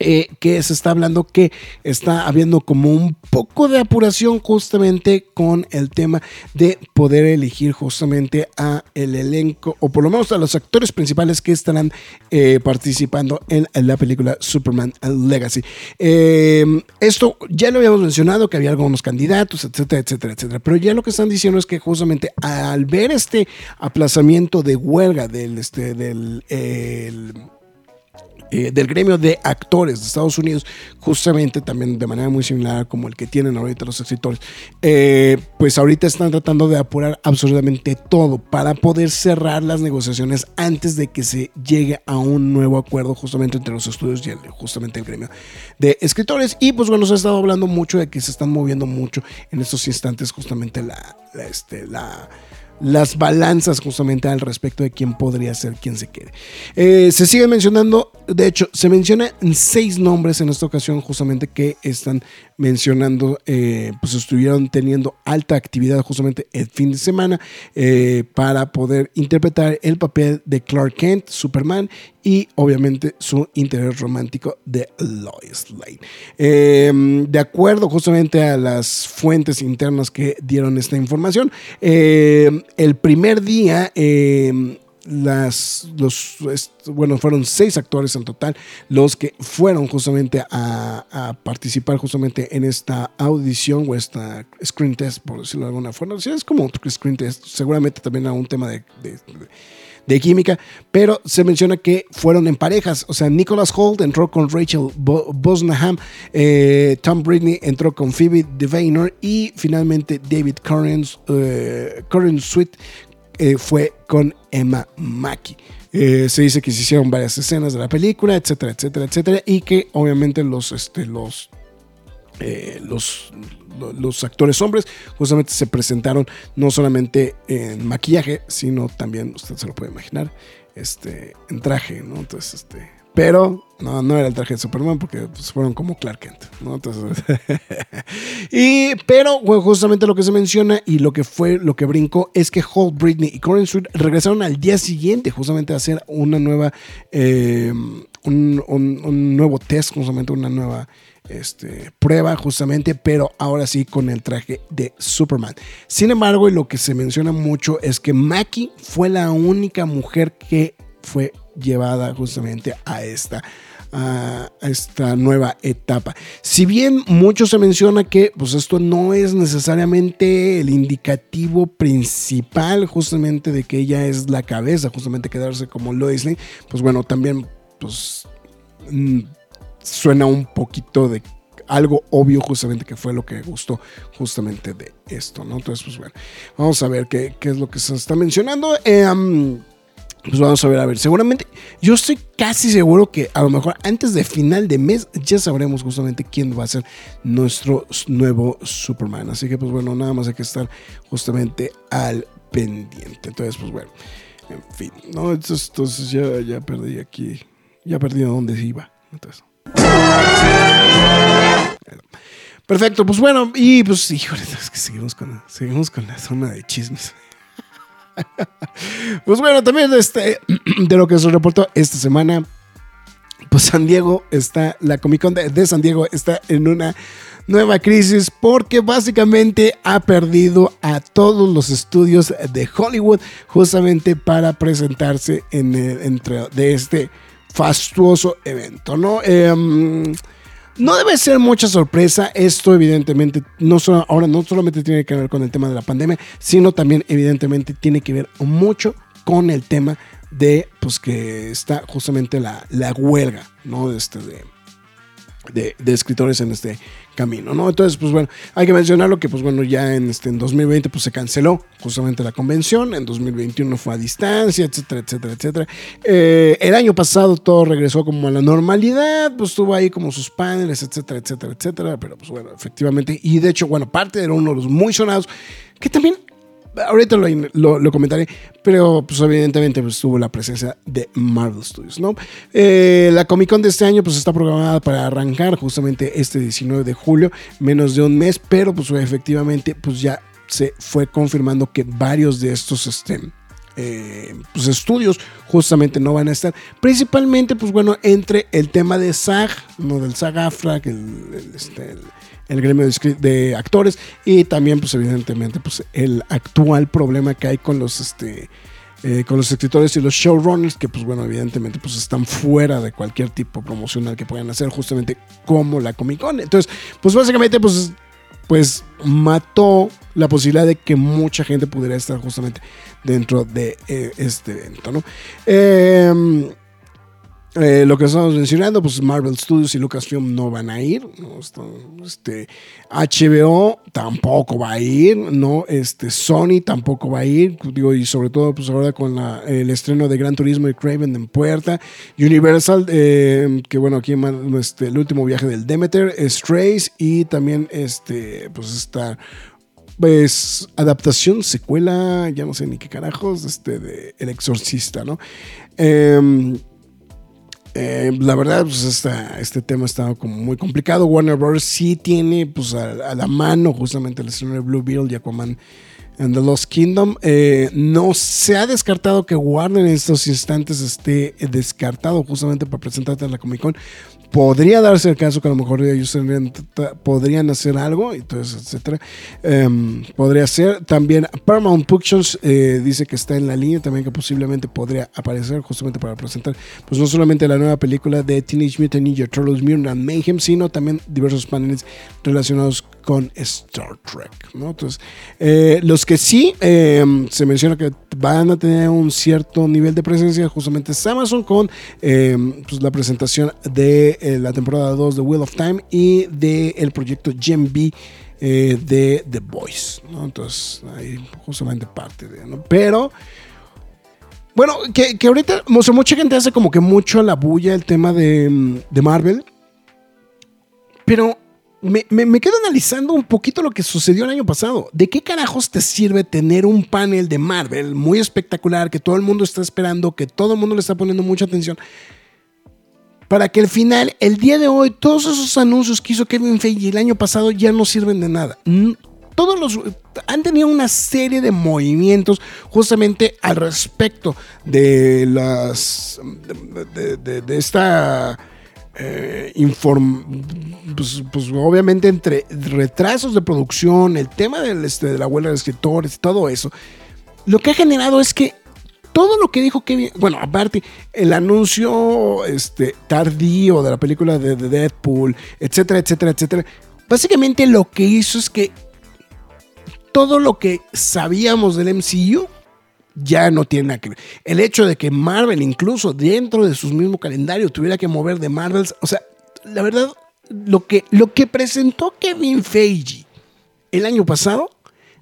Eh, que se está hablando que está habiendo como un poco de apuración justamente con el tema de poder elegir justamente a el elenco o por lo menos a los actores principales que estarán eh, participando en, la película Superman Legacy. Eh, esto ya lo habíamos mencionado que había algunos candidatos, etcétera, etcétera, etcétera, pero ya lo que están diciendo es que justamente al ver este aplazamiento de huelga del, este, del eh, del gremio de actores de Estados Unidos, justamente también de manera muy similar como el que tienen ahorita los escritores, eh, pues ahorita están tratando de apurar absolutamente todo para poder cerrar las negociaciones antes de que se llegue a un nuevo acuerdo justamente entre los estudios y el, justamente el gremio de escritores. Y pues bueno, se ha estado hablando mucho de que se están moviendo mucho en estos instantes justamente la, este, la las balanzas justamente al respecto de quién podría ser quien se quede. Eh, se sigue mencionando, de hecho, se mencionan seis nombres en esta ocasión justamente que están mencionando, eh, pues estuvieron teniendo alta actividad justamente el fin de semana eh, para poder interpretar el papel de Clark Kent, Superman, y obviamente su interés romántico de Lois Lane. Em, de acuerdo justamente a las fuentes internas que dieron esta información, em, el primer día em, las, los, bueno, fueron seis actores en total los que fueron justamente a, participar justamente en esta audición o esta screen test, por decirlo de alguna forma. Es como otro screen test, seguramente también a un tema de, química, pero se menciona que fueron en parejas, o sea, Nicholas Holt entró con Rachel Bosnaham, eh, Tom Britney entró con Phoebe DeVayner y finalmente David Curran, eh, Sweet eh, fue con Emma Mackey. Eh, se dice que se hicieron varias escenas de la película, etcétera, etcétera, etcétera, y que obviamente los, este, los, los, los actores hombres justamente se presentaron no solamente en maquillaje, sino también, usted se lo puede imaginar, este, en traje, ¿no? Entonces, este, pero no, no era el traje de Superman porque pues, fueron como Clark Kent, ¿no? Entonces, <laughs> y, pero justamente lo que se menciona y lo que fue, lo que brincó es que Holt, Britney y Corin Street regresaron al día siguiente justamente a hacer una nueva, em, un, nuevo test, justamente una nueva este, prueba justamente, pero ahora sí con el traje de Superman. Sin embargo, lo que se menciona mucho es que Mackie fue la única mujer que fue llevada justamente a esta, a esta nueva etapa. Si bien mucho se menciona que pues esto no es necesariamente el indicativo principal justamente de que ella es la cabeza, justamente quedarse como Lois Lane, pues bueno, también pues mm, suena un poquito de algo obvio justamente que fue lo que gustó justamente de esto, ¿no? Entonces, pues bueno, vamos a ver qué, es lo que se está mencionando. Eh, pues vamos a ver, a ver, seguramente yo estoy casi seguro que a lo mejor antes de final de mes ya sabremos justamente quién va a ser nuestro nuevo Superman. Así que pues bueno, nada más hay que estar justamente al pendiente. Entonces pues bueno, en fin, ¿no? Entonces, ya, ya perdí aquí, ya perdí a dónde iba. Entonces. Perfecto, pues bueno, y pues híjole, es que seguimos con, seguimos con la zona de chismes. <laughs> pues bueno, también este, <clears throat> de lo que se reportó esta semana, pues San Diego está, la Comic Con de, San Diego está en una nueva crisis porque básicamente ha perdido a todos los estudios de Hollywood justamente para presentarse en el, entre de este fastuoso evento, ¿no? Em, no debe ser mucha sorpresa. Esto, evidentemente, no solo, ahora no solamente tiene que ver con el tema de la pandemia, sino también, evidentemente, tiene que ver mucho con el tema de pues que está justamente la, la huelga, ¿no? Este, de, de, escritores en este camino, ¿no? Entonces, pues bueno, hay que mencionarlo que, pues bueno, ya en, este, en 2020 pues se canceló justamente la convención, en 2021 fue a distancia, etcétera, etcétera, etcétera. Eh, el año pasado todo regresó como a la normalidad, pues tuvo ahí como sus paneles, etcétera, etcétera, etcétera, pero pues bueno, efectivamente, y de hecho, bueno, parte era uno de los muy sonados, que también ahorita lo, comentaré, pero pues evidentemente pues, tuvo la presencia de Marvel Studios, ¿no? Eh, la Comic Con de este año pues está programada para arrancar justamente este 19 de julio, menos de un mes, pero pues efectivamente pues ya se fue confirmando que varios de estos este, eh, pues estudios justamente no van a estar. Principalmente, pues bueno, entre el tema de SAG, no del SAG AFRA, que el, este, el gremio de, actores y también pues evidentemente pues el actual problema que hay con los este eh, con los escritores y los showrunners que pues bueno evidentemente pues están fuera de cualquier tipo promocional que puedan hacer justamente como la Comic Con. Entonces pues básicamente pues pues mató la posibilidad de que mucha gente pudiera estar justamente dentro de eh, este evento no eh, eh, lo que estamos mencionando, pues Marvel Studios y Lucasfilm no van a ir. Este, HBO tampoco va a ir, ¿no? Este, Sony tampoco va a ir. Digo, y sobre todo, pues ahora con el estreno de Gran Turismo y Craven en puerta. Universal, eh, que bueno, aquí este, el último viaje del Demeter, Strays y también este, pues esta pues adaptación, secuela, ya no sé ni qué carajos, este, de El Exorcista, ¿no? Eh, eh, la verdad, pues este tema está como muy complicado. Warner Bros. sí tiene pues, a, la mano justamente el estreno de Blue Beetle y Aquaman and the Lost Kingdom. Eh, no se ha descartado que Warner en estos instantes esté descartado justamente para presentarte en la Comic Con podría darse el caso que a lo mejor ellos podrían hacer algo, entonces, etcétera. Em, podría ser. También Paramount Pictures eh, dice que está en la línea, también que posiblemente podría aparecer justamente para presentar, pues no solamente la nueva película de Teenage Mutant Ninja Turtles Mutant Mayhem, sino también diversos paneles relacionados con Star Trek. ¿no? Entonces, eh, los que sí em, se menciona que van a tener un cierto nivel de presencia, justamente es Amazon con em, pues, la presentación de eh, la temporada 2 de Wheel of Time y del el proyecto Gen B. Eh, de The Voice, ¿no? Entonces, ahí justamente parte de, ¿no? Pero, bueno, que, que ahorita, mucha gente hace como que mucho la bulla el tema de, de Marvel, pero me, quedo analizando un poquito lo que sucedió el año pasado. ¿De qué carajos te sirve tener un panel de Marvel muy espectacular, que todo el mundo está esperando, que todo el mundo le está poniendo mucha atención? Para que al final, el día de hoy, todos esos anuncios que hizo Kevin Feige el año pasado ya no sirven de nada. Todos los han tenido una serie de movimientos justamente al respecto de las de esta eh, pues, pues, obviamente entre retrasos de producción, el tema del, este, de la huelga de escritores todo eso, lo que ha generado es que todo lo que dijo Kevin, bueno, aparte, el anuncio este, tardío de la película de, de Deadpool, etcétera, etcétera, etcétera, básicamente lo que hizo es que todo lo que sabíamos del MCU ya no tiene nada que ver. El hecho de que Marvel, incluso dentro de su mismo calendario, tuviera que mover de Marvel, o sea, la verdad, lo que, lo que presentó Kevin Feige el año pasado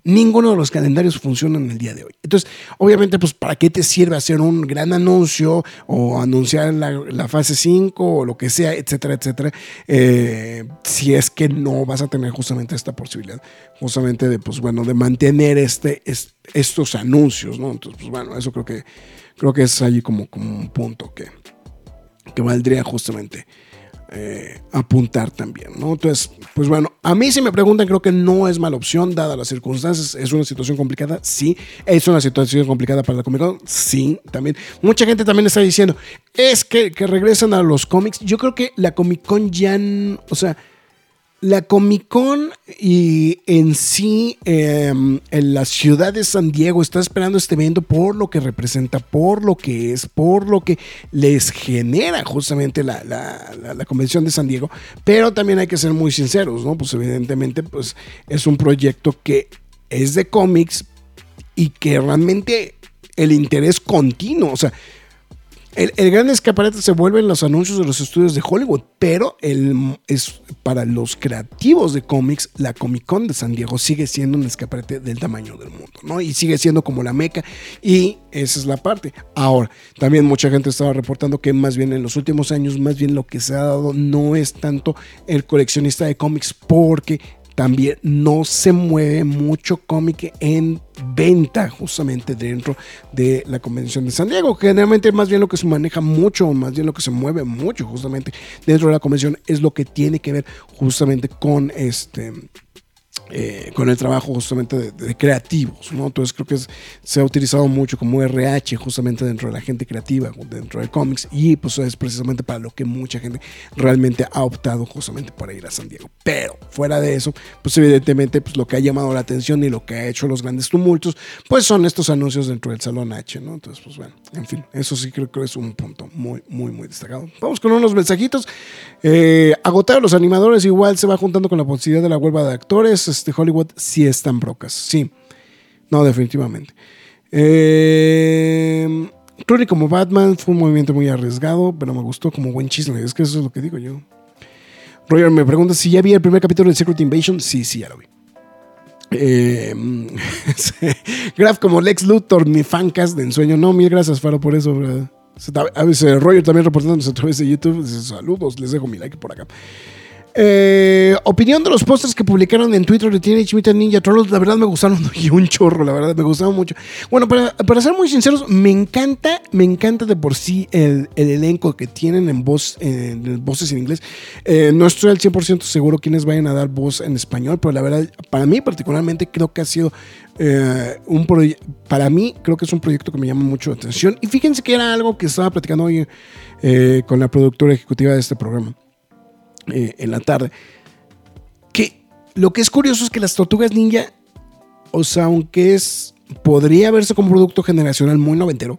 Ninguno de los calendarios funcionan el día de hoy. Entonces, obviamente, pues, ¿para qué te sirve hacer un gran anuncio o anunciar la, fase 5 o lo que sea, etcétera, etcétera? Eh, si es que no vas a tener justamente esta posibilidad, justamente de, pues, bueno, de mantener este, estos anuncios, ¿no? Entonces, pues, bueno, eso creo que, creo que es allí como, como un punto que, que valdría justamente eh, apuntar también, ¿no? Entonces, pues bueno, a mí si me preguntan, creo que no es mala opción, dadas las circunstancias. Es una situación complicada, sí. Es una situación complicada para la Comic Con, sí, también. Mucha gente también está diciendo, es que, que regresan a los cómics. Yo creo que la Comic Con ya, o sea, la Comic Con y en sí em, en la ciudad de San Diego está esperando este evento por lo que representa, por lo que es, por lo que les genera justamente la, convención de San Diego. Pero también hay que ser muy sinceros, ¿no? Pues evidentemente pues, es un proyecto que es de cómics y que realmente el interés continuo, o sea, el, gran escaparate se vuelven los anuncios de los estudios de Hollywood, pero el, es para los creativos de cómics, la Comic Con de San Diego sigue siendo un escaparate del tamaño del mundo, ¿no? Y sigue siendo como la meca, y esa es la parte. Ahora, también mucha gente estaba reportando que más bien en los últimos años, más bien lo que se ha dado no es tanto el coleccionista de cómics, porque también no se mueve mucho cómic en venta justamente dentro de la convención de San Diego. Generalmente más bien lo que se maneja mucho, más bien lo que se mueve mucho justamente dentro de la convención es lo que tiene que ver justamente con este eh, con el trabajo justamente de, creativos, ¿no? Entonces creo que se ha utilizado mucho como RH justamente dentro de la gente creativa, dentro de cómics, y pues es precisamente para lo que mucha gente realmente ha optado justamente para ir a San Diego. Pero fuera de eso, pues evidentemente pues lo que ha llamado la atención y lo que ha hecho los grandes tumultos, pues son estos anuncios dentro del Salón H, ¿no? Entonces, pues bueno, en fin, eso sí creo que es un punto muy, muy, muy destacado. Vamos con unos mensajitos. Eh, agotar a los animadores igual se va juntando con la posibilidad de la huelga de actores de Hollywood sí están brocas. Sí. No, definitivamente. Eh, como Batman fue un movimiento muy arriesgado, pero me gustó como buen chisme. Es que eso es lo que digo yo. Roger me pregunta si ya vi el primer capítulo de Secret Invasion. Sí, sí, ya lo vi. Eh, <laughs> Graf como Lex Luthor, mi fancast de ensueño. No, mil gracias, Faro, por eso. A veces Roger también reportándonos a través de YouTube. Saludos, les dejo mi like por acá. Eh, opinión de los pósters que publicaron en Twitter de Teenage Mutant Ninja Turtles, la verdad me gustaron <laughs> y un chorro, la verdad, me gustaron mucho. Bueno, para, ser muy sinceros, me encanta, me encanta de por sí el, elenco que tienen en voz, en voces en inglés. Eh, no estoy al 100% seguro quiénes vayan a dar voz en español, pero la verdad, para mí particularmente creo que ha sido eh, un para mí creo que es un proyecto que me llama mucho la atención. Y fíjense que era algo que estaba platicando hoy con la productora ejecutiva de este programa. Eh, en la tarde. Que lo que es curioso es que las tortugas ninja, o sea, aunque es, podría verse como un producto generacional muy noventero,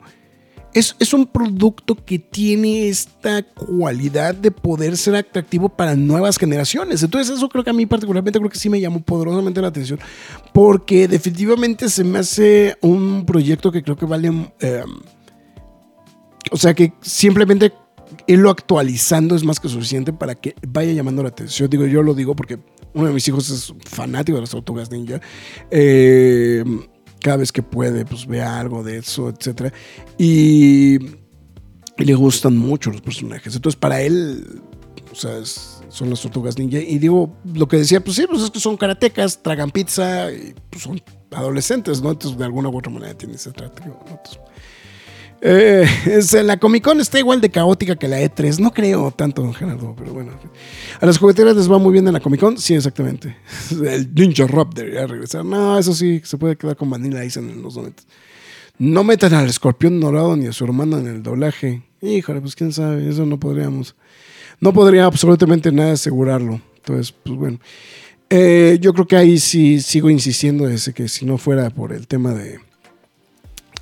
es, es, un producto que tiene esta cualidad de poder ser atractivo para nuevas generaciones. Entonces eso creo que a mí particularmente creo que sí me llamó poderosamente la atención porque definitivamente se me hace un proyecto que creo que vale... Eh, o sea que simplemente irlo actualizando es más que suficiente para que vaya llamando la atención. Digo, yo lo digo porque uno de mis hijos es fanático de las tortugas ninja. Eh, cada vez que puede, pues ve algo de eso, etc. Y, le gustan mucho los personajes. Entonces, para él, o sea, son las tortugas ninja. Y digo, lo que decía, pues sí, pues es que son karatecas, tragan pizza, y pues son adolescentes, ¿no? Entonces, de alguna u otra manera tiene ese trato. ¿no? Eh, <laughs> la Comic Con está igual de caótica que la E3. No creo tanto, Gerardo, pero bueno. A las jugueteras les va muy bien en la Comic Con. Sí, exactamente. <laughs> El Ninja Rob debería regresar. No, eso sí, se puede quedar con Vanilla Ice en los momentos. No metan al escorpión dorado ni a su hermano en el doblaje. Híjole, pues quién sabe, eso no podríamos. No podría absolutamente nada asegurarlo. Entonces, pues bueno. Eh, yo creo que ahí sí sigo insistiendo desde que si no fuera por el tema de.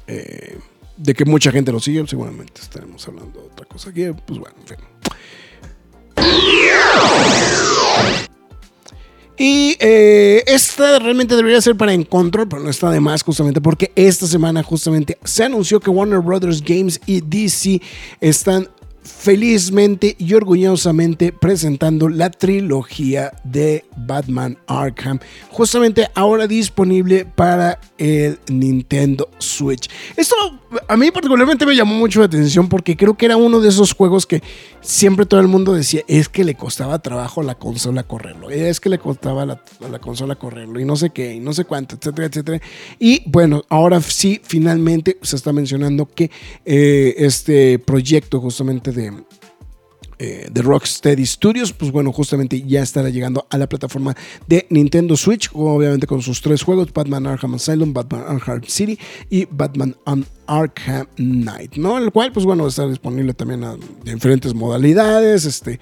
Eh, de que mucha gente lo sigue, seguramente estaremos hablando de otra cosa aquí. Pues bueno, en fin. Y eh, esta realmente debería ser para Encontro, pero no está de más justamente porque esta semana justamente se anunció que Warner Brothers Games y DC están felizmente y orgullosamente presentando la trilogía de Batman Arkham, justamente ahora disponible para el Nintendo Switch. Esto a mí particularmente me llamó mucho la atención porque creo que era uno de esos juegos que siempre todo el mundo decía, es que le costaba trabajo a la consola correrlo, es que le costaba a la, consola correrlo y no sé qué, y no sé cuánto, etcétera, etcétera. Y bueno, ahora sí, finalmente se está mencionando que eh, este proyecto justamente de eh, de Rocksteady Studios, pues bueno, justamente ya estará llegando a la plataforma de Nintendo Switch, obviamente con sus tres juegos, Batman Arkham Asylum, Batman Arkham City y Batman Arkham Knight, ¿no? El cual, pues bueno, va a estar disponible también en diferentes modalidades, este,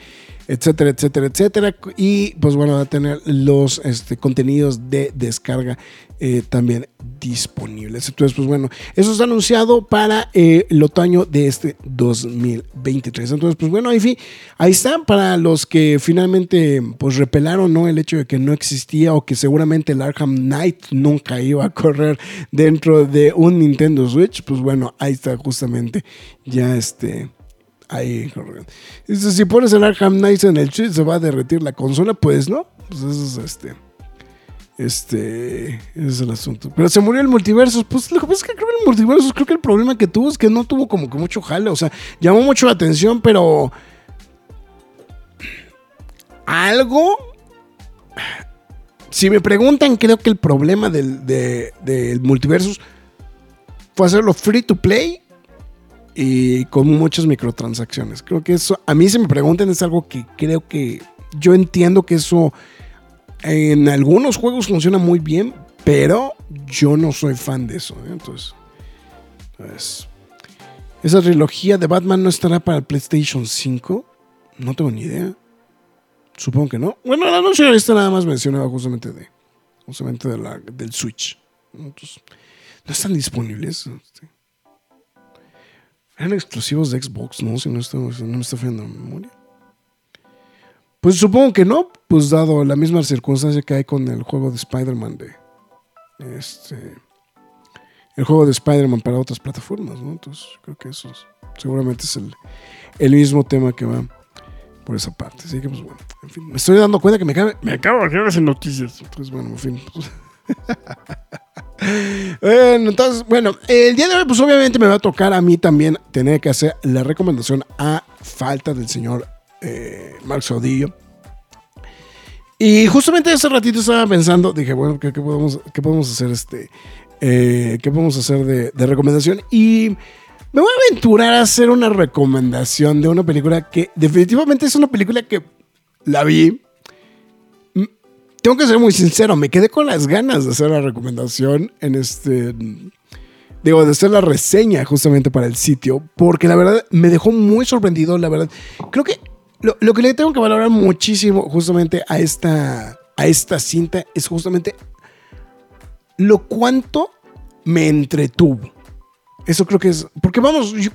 etcétera, etcétera, etcétera. Y pues bueno, va a tener los este, contenidos de descarga eh, también disponibles. Entonces, pues bueno, eso está anunciado para eh, el otoño de este 2023. Entonces, pues bueno, ahí, ahí está para los que finalmente pues repelaron ¿no? el hecho de que no existía o que seguramente el Arkham Knight nunca iba a correr dentro de un Nintendo Switch. Pues bueno, ahí está justamente ya este ahí si pones el Arkham Knight en el Switch se va a derretir la consola, pues no. Pues eso es este. Este, es el asunto. Pero se murió el multiverso. Pues lo que pasa es que creo que el multiverso, creo que el problema que tuvo es que no tuvo como que mucho jale. O sea, llamó mucho la atención, pero. Algo. Si me preguntan, creo que el problema del, del multiverso fue hacerlo free to play y con muchas microtransacciones. Creo que eso, a mí si me preguntan, es algo que creo que yo entiendo que eso en algunos juegos funciona muy bien, pero yo no soy fan de eso. ¿eh? Entonces, pues, esa trilogía de Batman no estará para el PlayStation 5. No tengo ni idea. Supongo que no. Bueno, la noche esta nada más mencionaba justamente de, justamente de la, del Switch. No están disponibles. Eran exclusivos de Xbox, ¿no? Si no, no me está fallando la memoria. Pues supongo que no, pues dado la misma circunstancia que hay con el juego de Spider-Man de este el juego de Spider-Man para otras plataformas, ¿no? Entonces creo que eso seguramente es el, mismo tema que va por esa parte. Así que pues bueno, en fin, me estoy dando cuenta que me, acabo, me acabo de quedar en noticias. Entonces bueno, en fin. Pues. <laughs> bueno, entonces, bueno, el día de hoy pues obviamente me va a tocar a mí también tener que hacer la recomendación a falta del señor eh, Mark Saudillo. Y justamente ese ratito estaba pensando, dije, bueno, ¿qué, podemos, qué podemos hacer este? Eh, ¿Qué podemos hacer de, recomendación? Y me voy a aventurar a hacer una recomendación de una película que definitivamente es una película que la vi. Tengo que ser muy sincero, me quedé con las ganas de hacer la recomendación en este digo, de hacer la reseña justamente para el sitio, porque la verdad me dejó muy sorprendido, la verdad. Creo que lo, que le tengo que valorar muchísimo justamente a esta, a esta cinta es justamente lo cuánto me entretuvo. Eso creo que es. Porque vamos, yo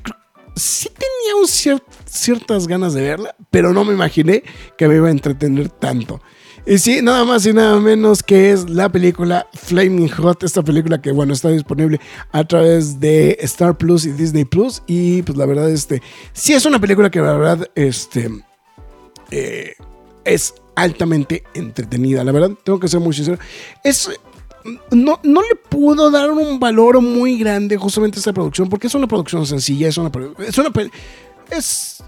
sí tenía ciertas ganas de verla, pero no me imaginé que me iba a entretener tanto. Y sí, nada más y nada menos que es la película Flaming Hot, esta película que, bueno, está disponible a través de Star Plus y Disney Plus. Y pues la verdad, este, sí es una película que la verdad, este, eh, es altamente entretenida. La verdad, tengo que ser muy sincero. Es, no, no le pudo dar un valor muy grande justamente a esta producción, porque es una producción sencilla, es una, es una, es,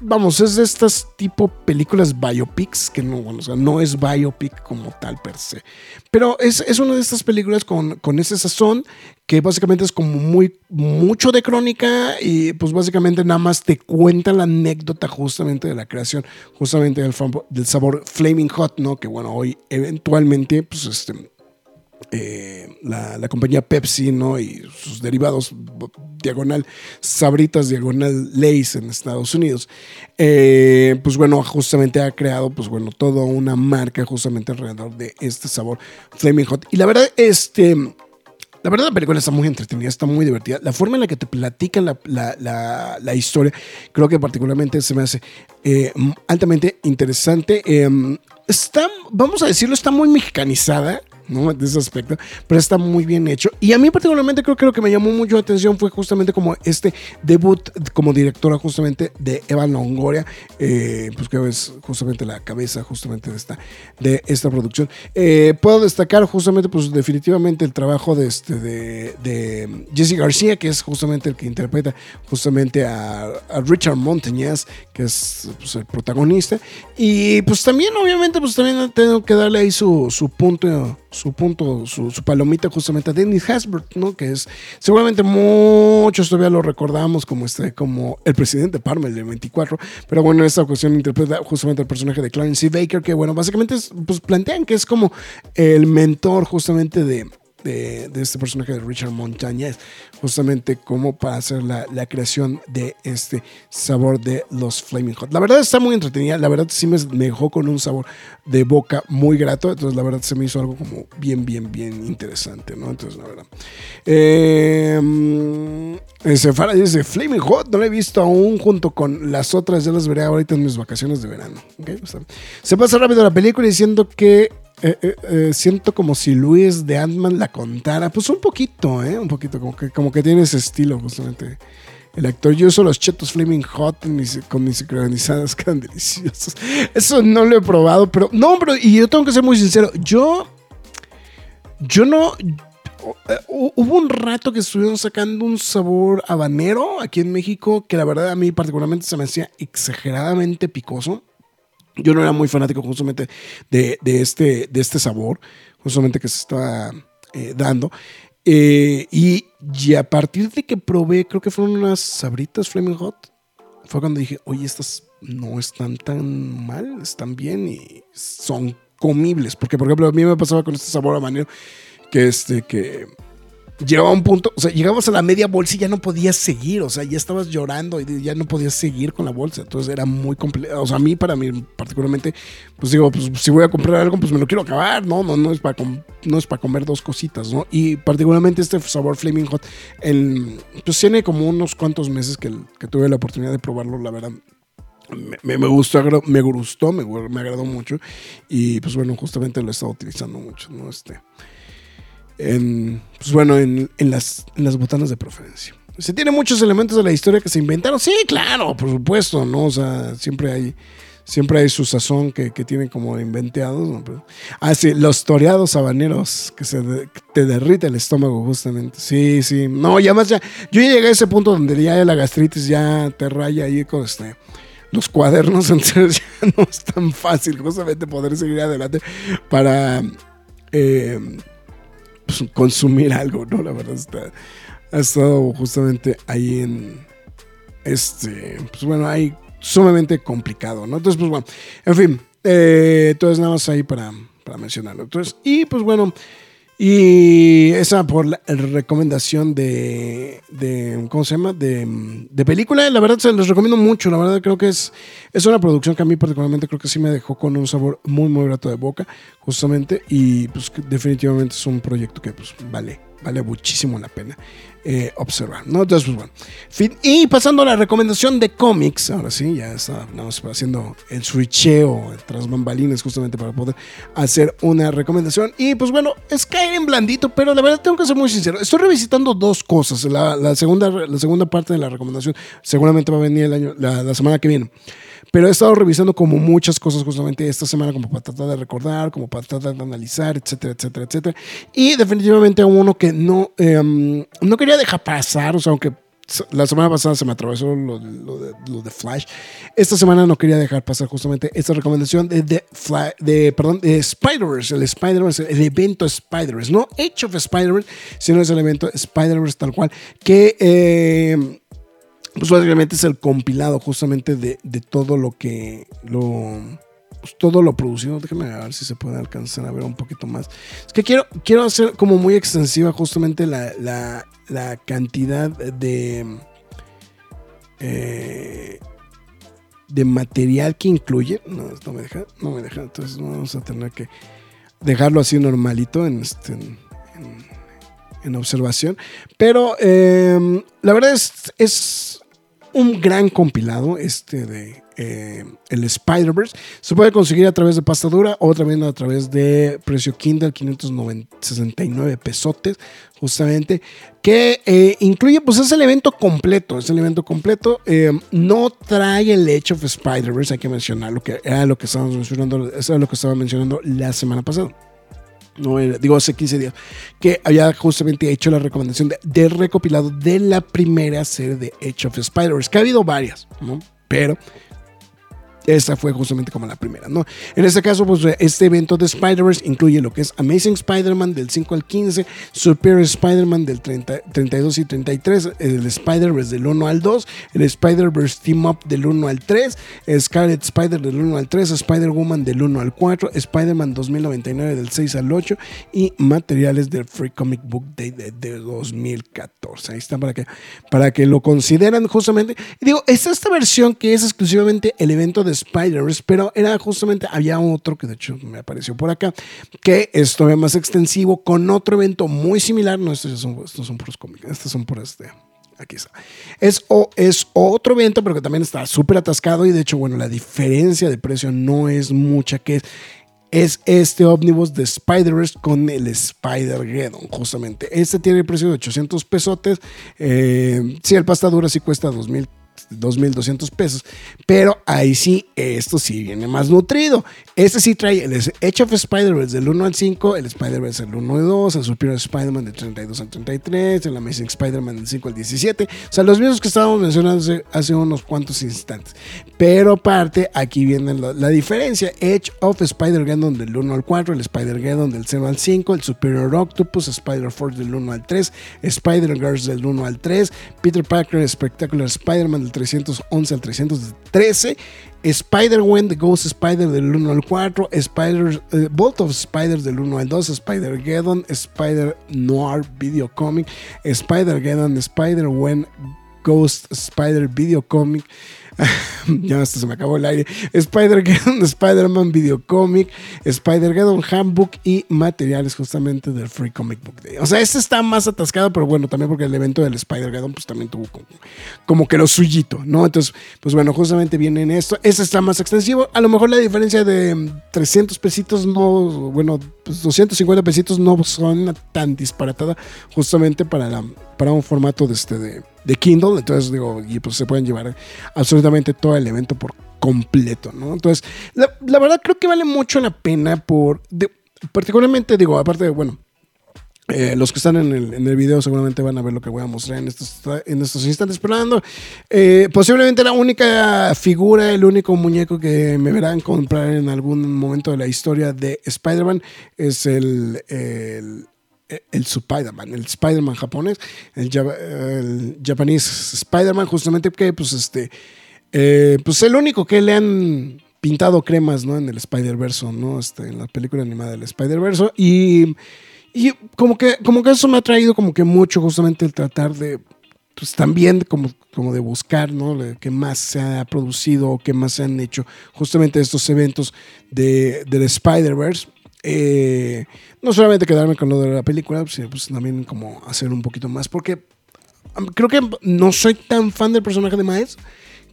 vamos, es de estas tipo películas biopics, que no, bueno, o sea, no es biopic como tal per se, pero es, es una de estas películas con, con ese sazón que básicamente es como muy, mucho de crónica y pues básicamente nada más te cuenta la anécdota justamente de la creación, justamente del, del sabor Flaming Hot, ¿no? Que bueno, hoy eventualmente, pues este eh, la, compañía Pepsi, ¿no? Y sus derivados, diagonal Sabritas, diagonal Lays en Estados Unidos. Eh, pues bueno, justamente ha creado, pues bueno, toda una marca justamente alrededor de este sabor Flaming Hot. Y la verdad, este... La verdad, la película está muy entretenida, está muy divertida. La forma en la que te platican la, historia, creo que particularmente se me hace eh, altamente interesante. está, vamos a decirlo, está muy mexicanizada. ¿No? De ese aspecto, pero está muy bien hecho. Y a mí particularmente creo que lo que me llamó mucho la atención fue justamente como este debut como directora justamente de Eva Longoria, eh, pues que es justamente la cabeza justamente de esta, de esta producción. Eh, puedo destacar justamente, pues definitivamente el trabajo de, este, de, de Jesse García, que es justamente el que interpreta justamente a, Richard Montañez, que es pues, el protagonista. Y pues también, obviamente, pues también tengo que darle ahí su, su punto su punto, su, palomita justamente a Dennis Hasbert, ¿no? Que es, seguramente muchos todavía lo recordamos como este, como el presidente Parma, el 24, pero bueno, en esta ocasión interpreta justamente el personaje de Clarence C. Baker, que bueno, básicamente pues plantean que es como el mentor justamente de, de, este personaje de Richard Montañez, justamente como para hacer la, creación de este sabor de los Flaming Hot. La verdad está muy entretenida, la verdad sí me, dejó con un sabor de boca muy grato, entonces la verdad se me hizo algo como bien, bien, bien interesante, ¿no? Entonces, la verdad. Eh, dice, Flaming Hot, no lo he visto aún junto con las otras, ya las veré ahorita en mis vacaciones de verano. Se pasa rápido la película diciendo que eh, eh, eh, siento como si Luis de Ant-Man la contara. Pues un poquito, ¿eh? Un poquito, como que, como que tiene ese estilo, justamente. El actor, yo uso los chetos Flaming Hot con mis sincronizadas, <laughs> quedan deliciosos. Eso no lo he probado, pero no, pero y yo tengo que ser muy sincero. Yo, yo no. Hubo un rato que estuvieron sacando un sabor habanero aquí en México que la verdad a mí particularmente se me hacía exageradamente picoso. Yo no era muy fanático justamente de, este, de este sabor, justamente que se estaba eh, dando. Eh, y, a partir de que probé, creo que fueron unas sabritas Flaming Hot, fue cuando dije, oye, estas no están tan mal, están bien y son comibles. Porque, por ejemplo, a mí me pasaba con este sabor a manero que este, que llegaba un punto, o sea, llegabas a la media bolsa y ya no podías seguir, o sea, ya estabas llorando y ya no podías seguir con la bolsa, entonces era muy complejo, o sea, a mí, para mí particularmente, pues digo, pues si voy a comprar algo, pues me lo quiero acabar, no, no, no es para, no es para comer dos cositas, ¿no? Y particularmente este sabor Flaming Hot, el, pues tiene como unos cuantos meses que, que tuve la oportunidad de probarlo, la verdad. Me, me, gustó, me gustó, me, me agradó mucho y pues bueno, justamente lo he estado utilizando mucho, ¿no? Este, en, pues bueno, en, las, las botanas de preferencia. Se tiene muchos elementos de la historia que se inventaron. Sí, claro, por supuesto, ¿no? O sea, siempre hay, siempre hay su sazón que, que tienen como inventeados. ¿no? ah, sí, los toreados habaneros que se te derrite el estómago, justamente. Sí, sí. No, ya más ya. Yo ya llegué a ese punto donde ya la gastritis ya te raya ahí con este los cuadernos, <laughs> entonces ya no es tan fácil justamente poder seguir adelante para eh, pues, consumir algo, ¿no? La verdad está, ha estado justamente ahí en, este, pues bueno, ahí sumamente complicado, ¿no? Entonces, pues bueno, en fin, eh, entonces nada más ahí para, para mencionarlo. Entonces, y pues bueno, y esa por la recomendación de, de ¿cómo se llama? De, de, película. La verdad se los recomiendo mucho. La verdad creo que es, es una producción que a mí particularmente creo que sí me dejó con un sabor muy, muy grato de boca, justamente. Y pues definitivamente es un proyecto que pues vale, vale muchísimo la pena. Eh, observar. ¿no? Entonces, pues bueno. Fin. Y pasando a la recomendación de cómics, ahora sí, ya estamos haciendo el switcheo tras bambalines justamente para poder hacer una recomendación. Y pues bueno, es caer en blandito, pero la verdad tengo que ser muy sincero. Estoy revisitando dos cosas. La, segunda, la segunda parte de la recomendación seguramente va a venir el año, la semana que viene. Pero he estado revisando como muchas cosas justamente esta semana, como para tratar de recordar, como para tratar de analizar, etcétera, etcétera, etcétera. Y definitivamente uno que no, em, no quería dejar pasar, o sea, aunque la semana pasada se me atravesó lo, de, Flash. Esta semana no quería dejar pasar justamente esta recomendación de, de, de perdón, de Spider-Verse, el Spider-Verse, el evento Spider-Verse, no Age of Spider-Verse, sino es el evento Spider-Verse tal cual, que eh, pues básicamente es el compilado justamente de, todo lo que lo pues, todo lo producido. Déjame ver si se puede alcanzar a ver un poquito más. Es que quiero, quiero hacer como muy extensiva justamente la, cantidad de eh, de material que incluye. No, no me deja, no me deja. Entonces vamos a tener que dejarlo así normalito en este. En, observación. Pero eh, la verdad es, es un gran compilado este de eh, el Spider-Verse. Se puede conseguir a través de pasta dura o también a través de precio Kindle, 569 pesotes, justamente, que eh, incluye, pues es el evento completo, es el evento completo. Eh, no trae el Edge of Spider-Verse, hay que mencionarlo, que era lo que estábamos mencionando, era lo que estaba mencionando la semana pasada no digo hace 15 días, que había justamente hecho la recomendación de, recopilado de la primera serie de Age of Spiders, que ha habido varias, ¿no? Pero esa fue justamente como la primera, ¿no? En este caso, pues este evento de Spider-Verse incluye lo que es Amazing Spider-Man del 5 al 15, Superior Spider-Man del 30, 32 y 33, el Spider-Verse del 1 al 2, el Spider-Verse Team Up del 1 al 3, Scarlet Spider del 1 al 3, Spider-Woman del 1 al 4, Spider-Man 2099 del 6 al 8 y materiales del Free Comic Book Day de, 2014. Ahí está para que, para que lo consideran justamente. Y digo, es esta versión que es exclusivamente el evento de Spiders, pero era justamente, había otro que de hecho me apareció por acá, que es todavía más extensivo, con otro evento muy similar. No, estos son, estos son puros cómics, estos son por este. Aquí está. Es, es otro evento, pero que también está súper atascado. Y de hecho, bueno, la diferencia de precio no es mucha, que es, es este ómnibus de Spider-Verse con el Spider-Geddon, justamente. Este tiene el precio de 800 pesotes. Eh, si el pasta dura sí cuesta 2000 2.200 pesos. Pero ahí sí, esto sí viene más nutrido. Este sí trae el Edge of Spider-Verse del 1 al 5, el Spider-Verse del 1 al 2, el Superior Spider-Man del 32 al 33, el Amazing Spider-Man del 5 al 17. O sea, los mismos que estábamos mencionando hace, unos cuantos instantes. Pero aparte, aquí viene la, diferencia. Edge of Spider-Geddon del 1 al 4, el Spider-Geddon del 0 al 5, el Superior Octopus, Spider-Force del 1 al 3, Spider-Girls del 1 al 3, Peter Parker Spectacular Spider-Man del 311 al 313, Spider-Man, The Ghost Spider del 1 al 4, Spider, uh, Bolt of Spiders del 1 al 2, Spider-Geddon, Spider-Noir Video Comic, Spider-Geddon, Spider-Wen Ghost Spider Video Comic, <laughs> ya hasta se me acabó el aire. <laughs> Spider-Man Video Comic, Spider-Geddon Handbook y materiales justamente del Free Comic Book Day. O sea, este está más atascado, pero bueno, también porque el evento del Spider-Geddon pues también tuvo como, que lo suyito, ¿no? Entonces, pues bueno, justamente viene en esto. Este está más extensivo. A lo mejor la diferencia de 300 pesitos no, bueno, pues 250 pesitos no son tan disparatada justamente para, para un formato de este de de Kindle. Entonces, digo, y pues se pueden llevar absolutamente todo el evento por completo, ¿no? Entonces, la, verdad creo que vale mucho la pena por, particularmente, digo, aparte de, bueno, eh, los que están en el, en el, video seguramente van a ver lo que voy a mostrar en estos, en estos instantes. Esperando, eh, posiblemente la única figura, el único muñeco que me verán comprar en algún momento de la historia de Spider-Man es el, el el Spider-Man, el Spider-Man japonés, el, el Japanese Spider-Man, justamente que, pues, este, eh, pues el único que le han pintado cremas, ¿no? En el Spider-Verse, ¿no? Este, en la película animada del Spider-Verse. Y, y como, que, como que eso me ha traído como que mucho justamente el tratar de, pues también como, como de buscar, ¿no? Qué más se ha producido, qué más se han hecho justamente estos eventos de, del Spider-Verse. Eh, no solamente quedarme con lo de la película, sino pues también como hacer un poquito más, porque creo que no soy tan fan del personaje de Miles.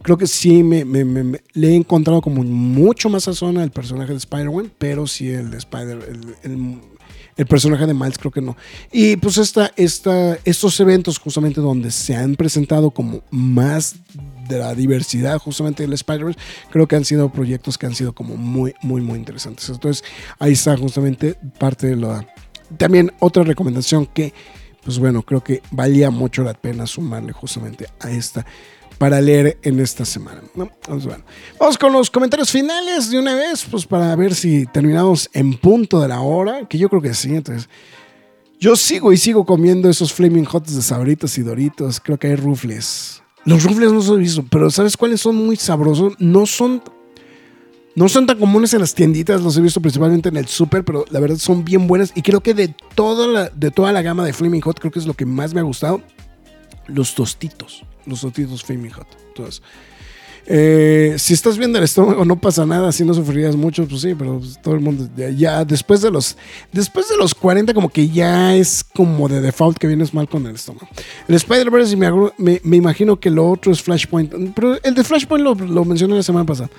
Creo que sí me, le he encontrado como mucho más sazón al personaje de Spider-Man, pero sí el de Spider, el, el, personaje de Miles creo que no. Y pues esta, esta, estos eventos justamente donde se han presentado como más de la diversidad justamente del Spider-Verse, creo que han sido proyectos que han sido como muy, muy, muy interesantes. Entonces, ahí está justamente parte de la... También otra recomendación que, pues bueno, creo que valía mucho la pena sumarle justamente a esta para leer en esta semana. vamos con los comentarios finales de una vez, pues para ver si terminamos en punto de la hora, que yo creo que sí. Entonces, yo sigo y sigo comiendo esos Flaming Hots de Sabritos y Doritos. Creo que hay rufles. Los rufles no son visto, pero ¿sabes cuáles son muy sabrosos? No son, no son tan comunes en las tienditas, los he visto principalmente en el súper, pero la verdad son bien buenas. Y creo que de toda, la, de toda la gama de Flaming Hot, creo que es lo que más me ha gustado. Los tostitos, los tostitos Flaming Hot. Entonces, eh, si estás viendo el estómago no pasa nada, si no sufrirías mucho, pues sí, pero pues, todo el mundo ya, después de los después de los 40 como que ya es como de default que vienes mal con el estómago. El Spider-Verse me, me, imagino que lo otro es Flashpoint, pero el de Flashpoint lo, mencioné la semana pasada.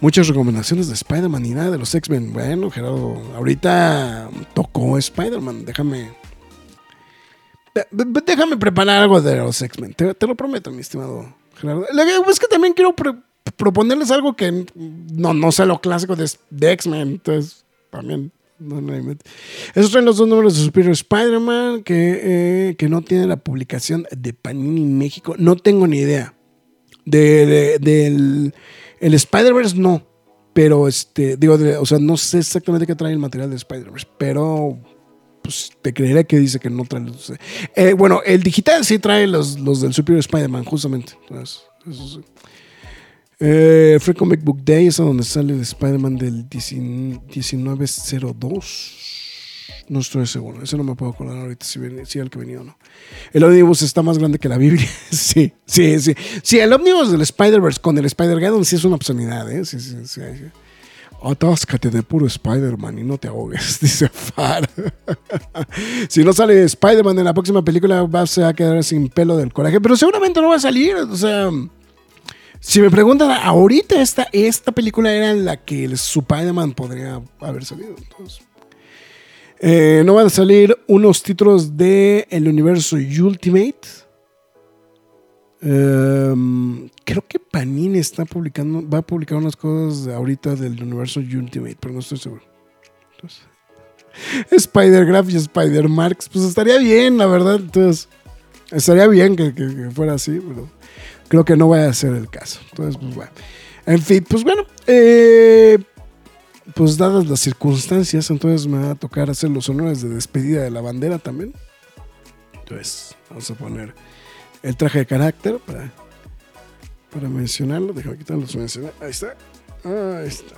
Muchas recomendaciones de Spider-Man y nada de los X-Men. Bueno, Gerardo, ahorita tocó Spider-Man, déjame déjame preparar algo de los X-Men, te lo prometo, mi estimado es que también quiero proponerles algo que no, no sea lo clásico de, X-Men. Entonces, también. No, no Esos traen los dos números de Superior Spider-Man que, eh, que no tiene la publicación de Panini México. No tengo ni idea. del El Spider-Verse no. Pero este, digo, o sea, no sé exactamente qué trae el material de Spider-Verse, pero pues te creeré que dice que no trae los. Eh, bueno, el digital sí trae los, los del Superior Spider-Man, justamente. Eso sí. Eh, Free Comic Book Day es donde sale el Spider-Man del 1902. No estoy seguro, eso no me puedo acordar ahorita si, si el que venía o no. El Omnibus está más grande que la Biblia. <laughs> sí, sí, sí. Sí, el Omnibus del Spider-Verse con el Spider-Geddon sí es una obscenidad, ¿eh? Sí, sí, sí. Atáscate de puro Spider-Man y no te ahogues, <laughs> dice Far. <laughs> si no sale Spider-Man en la próxima película, vas a quedar sin pelo del coraje. Pero seguramente no va a salir. O sea, si me preguntan, ahorita esta, esta película era en la que el Spider-Man podría haber salido. Eh, no van a salir unos títulos de el universo Ultimate. Em, creo que Panini está publicando, va a publicar unas cosas ahorita del universo Ultimate, pero no estoy seguro. Spider-Graph y Spider-Marks, pues estaría bien, la verdad. Entonces, estaría bien que, fuera así, pero creo que no vaya a ser el caso. Entonces, pues bueno. En fin, pues bueno. Eh, pues dadas las circunstancias, entonces me va a tocar hacer los honores de despedida de la bandera también. Entonces, vamos a poner el traje de carácter para, para mencionarlo. Déjame quitarlo. Ahí está. Ahí está.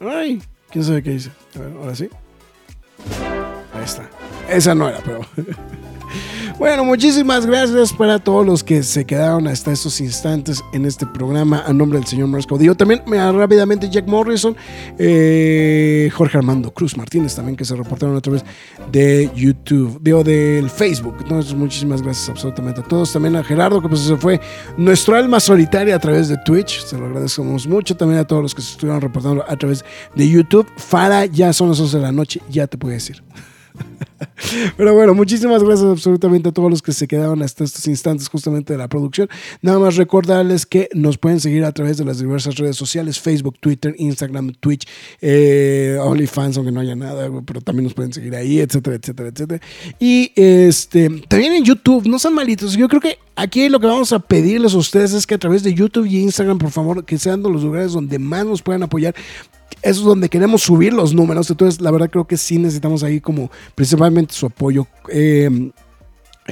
Ay, quién sabe qué dice. A ver, ahora sí. Ahí está. Esa no era, pero. <laughs> Bueno, muchísimas gracias para todos los que se quedaron hasta estos instantes en este programa a nombre del señor Marsco. Digo también rápidamente Jack Morrison, eh, Jorge Armando Cruz Martínez también que se reportaron a través de YouTube, digo del Facebook. Entonces, muchísimas gracias absolutamente a todos. También a Gerardo que pues se fue nuestro alma solitaria a través de Twitch. Se lo agradecemos mucho. También a todos los que se estuvieron reportando a través de YouTube. Fara, ya son las 11 de la noche, ya te puedo decir. <laughs> <laughs> Pero bueno, muchísimas gracias absolutamente a todos los que se quedaron hasta estos instantes justamente de la producción. Nada más recordarles que nos pueden seguir a través de las diversas redes sociales, Facebook, Twitter, Instagram, Twitch, eh, OnlyFans, aunque no haya nada, pero también nos pueden seguir ahí, etcétera, etcétera, etcétera. Y este, también en YouTube, no sean malitos, yo creo que aquí lo que vamos a pedirles a ustedes es que a través de YouTube y Instagram, por favor, que sean los lugares donde más nos puedan apoyar eso es donde queremos subir los números. Entonces, la verdad creo que sí necesitamos ahí como principalmente su apoyo. Eh,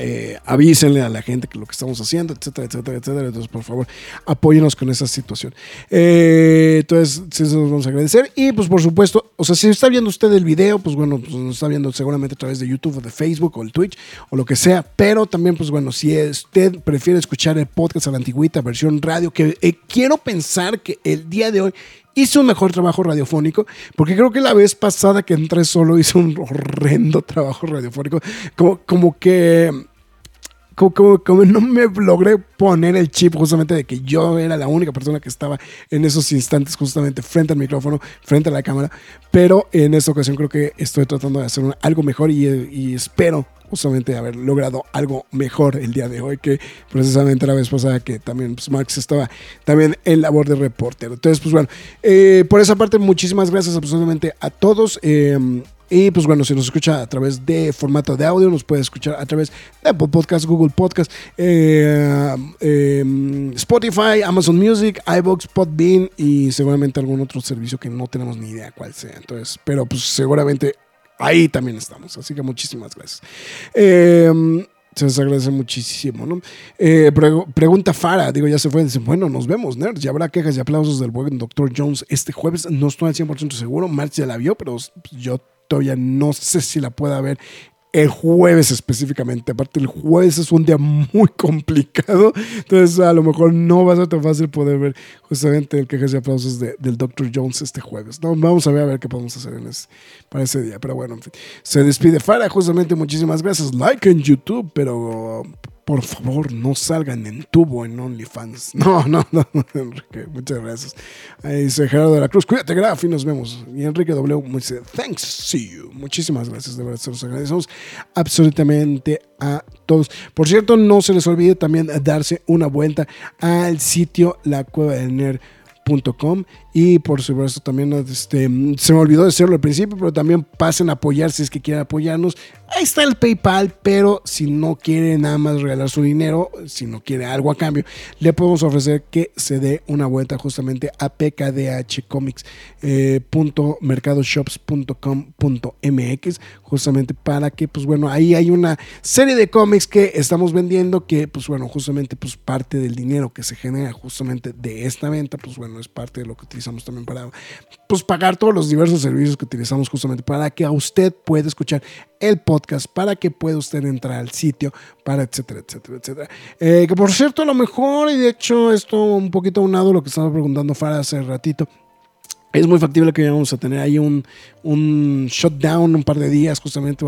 eh, avísenle a la gente que lo que estamos haciendo, etcétera, etcétera, etcétera. Entonces, por favor, apóyenos con esa situación. Eh, entonces, sí, eso nos vamos a agradecer. Y, pues, por supuesto, o sea, si está viendo usted el video, pues bueno, pues nos está viendo seguramente a través de YouTube o de Facebook o el Twitch o lo que sea. Pero también, pues bueno, si usted prefiere escuchar el podcast a la antigüita versión radio, que quiero pensar que el día de hoy hice un mejor trabajo radiofónico, porque creo que la vez pasada que entré solo hice un horrendo <laughs> trabajo radiofónico, como, como que... Como, como, no me logré poner el chip justamente de que yo era la única persona que estaba en esos instantes justamente frente al micrófono, frente a la cámara, pero en esta ocasión creo que estoy tratando de hacer algo mejor y, y espero justamente haber logrado algo mejor el día de hoy que precisamente la vez pasada que también pues, Max estaba también en labor de reportero. Entonces, pues bueno, eh, por esa parte, muchísimas gracias absolutamente a todos. Em, y pues bueno, si nos escucha a través de formato de audio, nos puede escuchar a través de Apple Podcast, Google Podcast, eh, em, Spotify, Amazon Music, iBox, Podbean y seguramente algún otro servicio que no tenemos ni idea cuál sea. Entonces, pero pues seguramente ahí también estamos. Así que muchísimas gracias. Em, se les agradece muchísimo, ¿no? Eh, pregunta Fara, digo, ya se fue. Dice, bueno, nos vemos, nerds. Ya habrá quejas y aplausos del buen Dr. Jones este jueves. No estoy al 100% seguro. Marx ya la vio, pero yo todavía no sé si la pueda ver el jueves específicamente. Aparte, el jueves es un día muy complicado. Entonces, a lo mejor no va a ser tan fácil poder ver justamente el quejas y aplausos del Dr. Jones este jueves. No, vamos a ver a ver qué podemos hacer en ese, para ese día. Pero bueno, en fin. Se despide Fara, justamente. Muchísimas gracias. Like en YouTube, pero por favor, no salgan en tubo en OnlyFans. <laughs> No, no, no, Enrique, muchas gracias. Ahí dice Gerardo de la Cruz, cuídate, Graf, y nos vemos. Y Enrique W. dice, thanks, see you. Muchísimas gracias, de verdad, se los agradecemos absolutamente a todos. Por cierto, no se les olvide también darse una vuelta al sitio La Cueva del Nerd y por supuesto también este, se me olvidó decirlo al principio, pero también pasen a apoyar si es que quieren apoyarnos. Ahí está el PayPal, pero si no quiere nada más regalar su dinero, si no quiere algo a cambio, le podemos ofrecer que se dé una vuelta justamente a pkdhcomics.mercadoshops.com.mx, eh, justamente para que, pues bueno, ahí hay una serie de cómics que estamos vendiendo que, pues bueno, justamente pues parte del dinero que se genera justamente de esta venta, pues bueno, es parte de lo que utilizamos también para pues pagar todos los diversos servicios que utilizamos justamente para que a usted pueda escuchar el podcast, para que pueda usted entrar al sitio, para etcétera, etcétera, etcétera. Eh, que por cierto, a lo mejor, y de hecho esto un poquito unado a lo que estaba preguntando Farah hace ratito, es muy factible que vayamos a tener ahí un, un shutdown un par de días justamente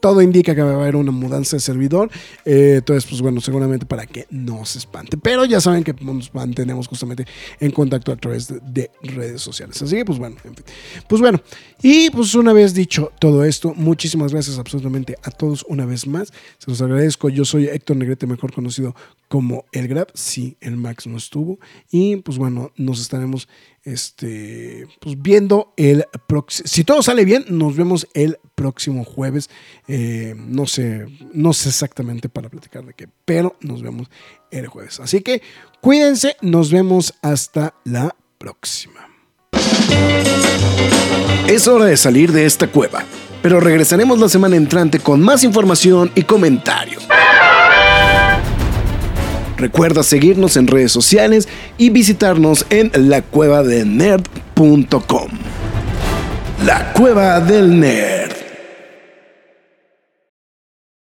todo indica que va a haber una mudanza de servidor. Eh, entonces pues bueno seguramente para que no se espante. Pero ya saben que nos mantenemos justamente en contacto a través de, redes sociales. Así que pues bueno en fin. pues bueno y pues una vez dicho todo esto muchísimas gracias absolutamente a todos una vez más. Se los agradezco. Yo soy Héctor Negrete mejor conocido como el Grab. Sí el Max no estuvo. Y pues bueno nos estaremos este, pues viendo el. Si todo sale bien, nos vemos el próximo jueves. Eh, no sé, no sé exactamente para platicar de qué, pero nos vemos el jueves. Así que cuídense, nos vemos hasta la próxima. Es hora de salir de esta cueva, pero regresaremos la semana entrante con más información y comentarios. Recuerda seguirnos en redes sociales y visitarnos en lacuevadelnerd.com. La Cueva del Nerd.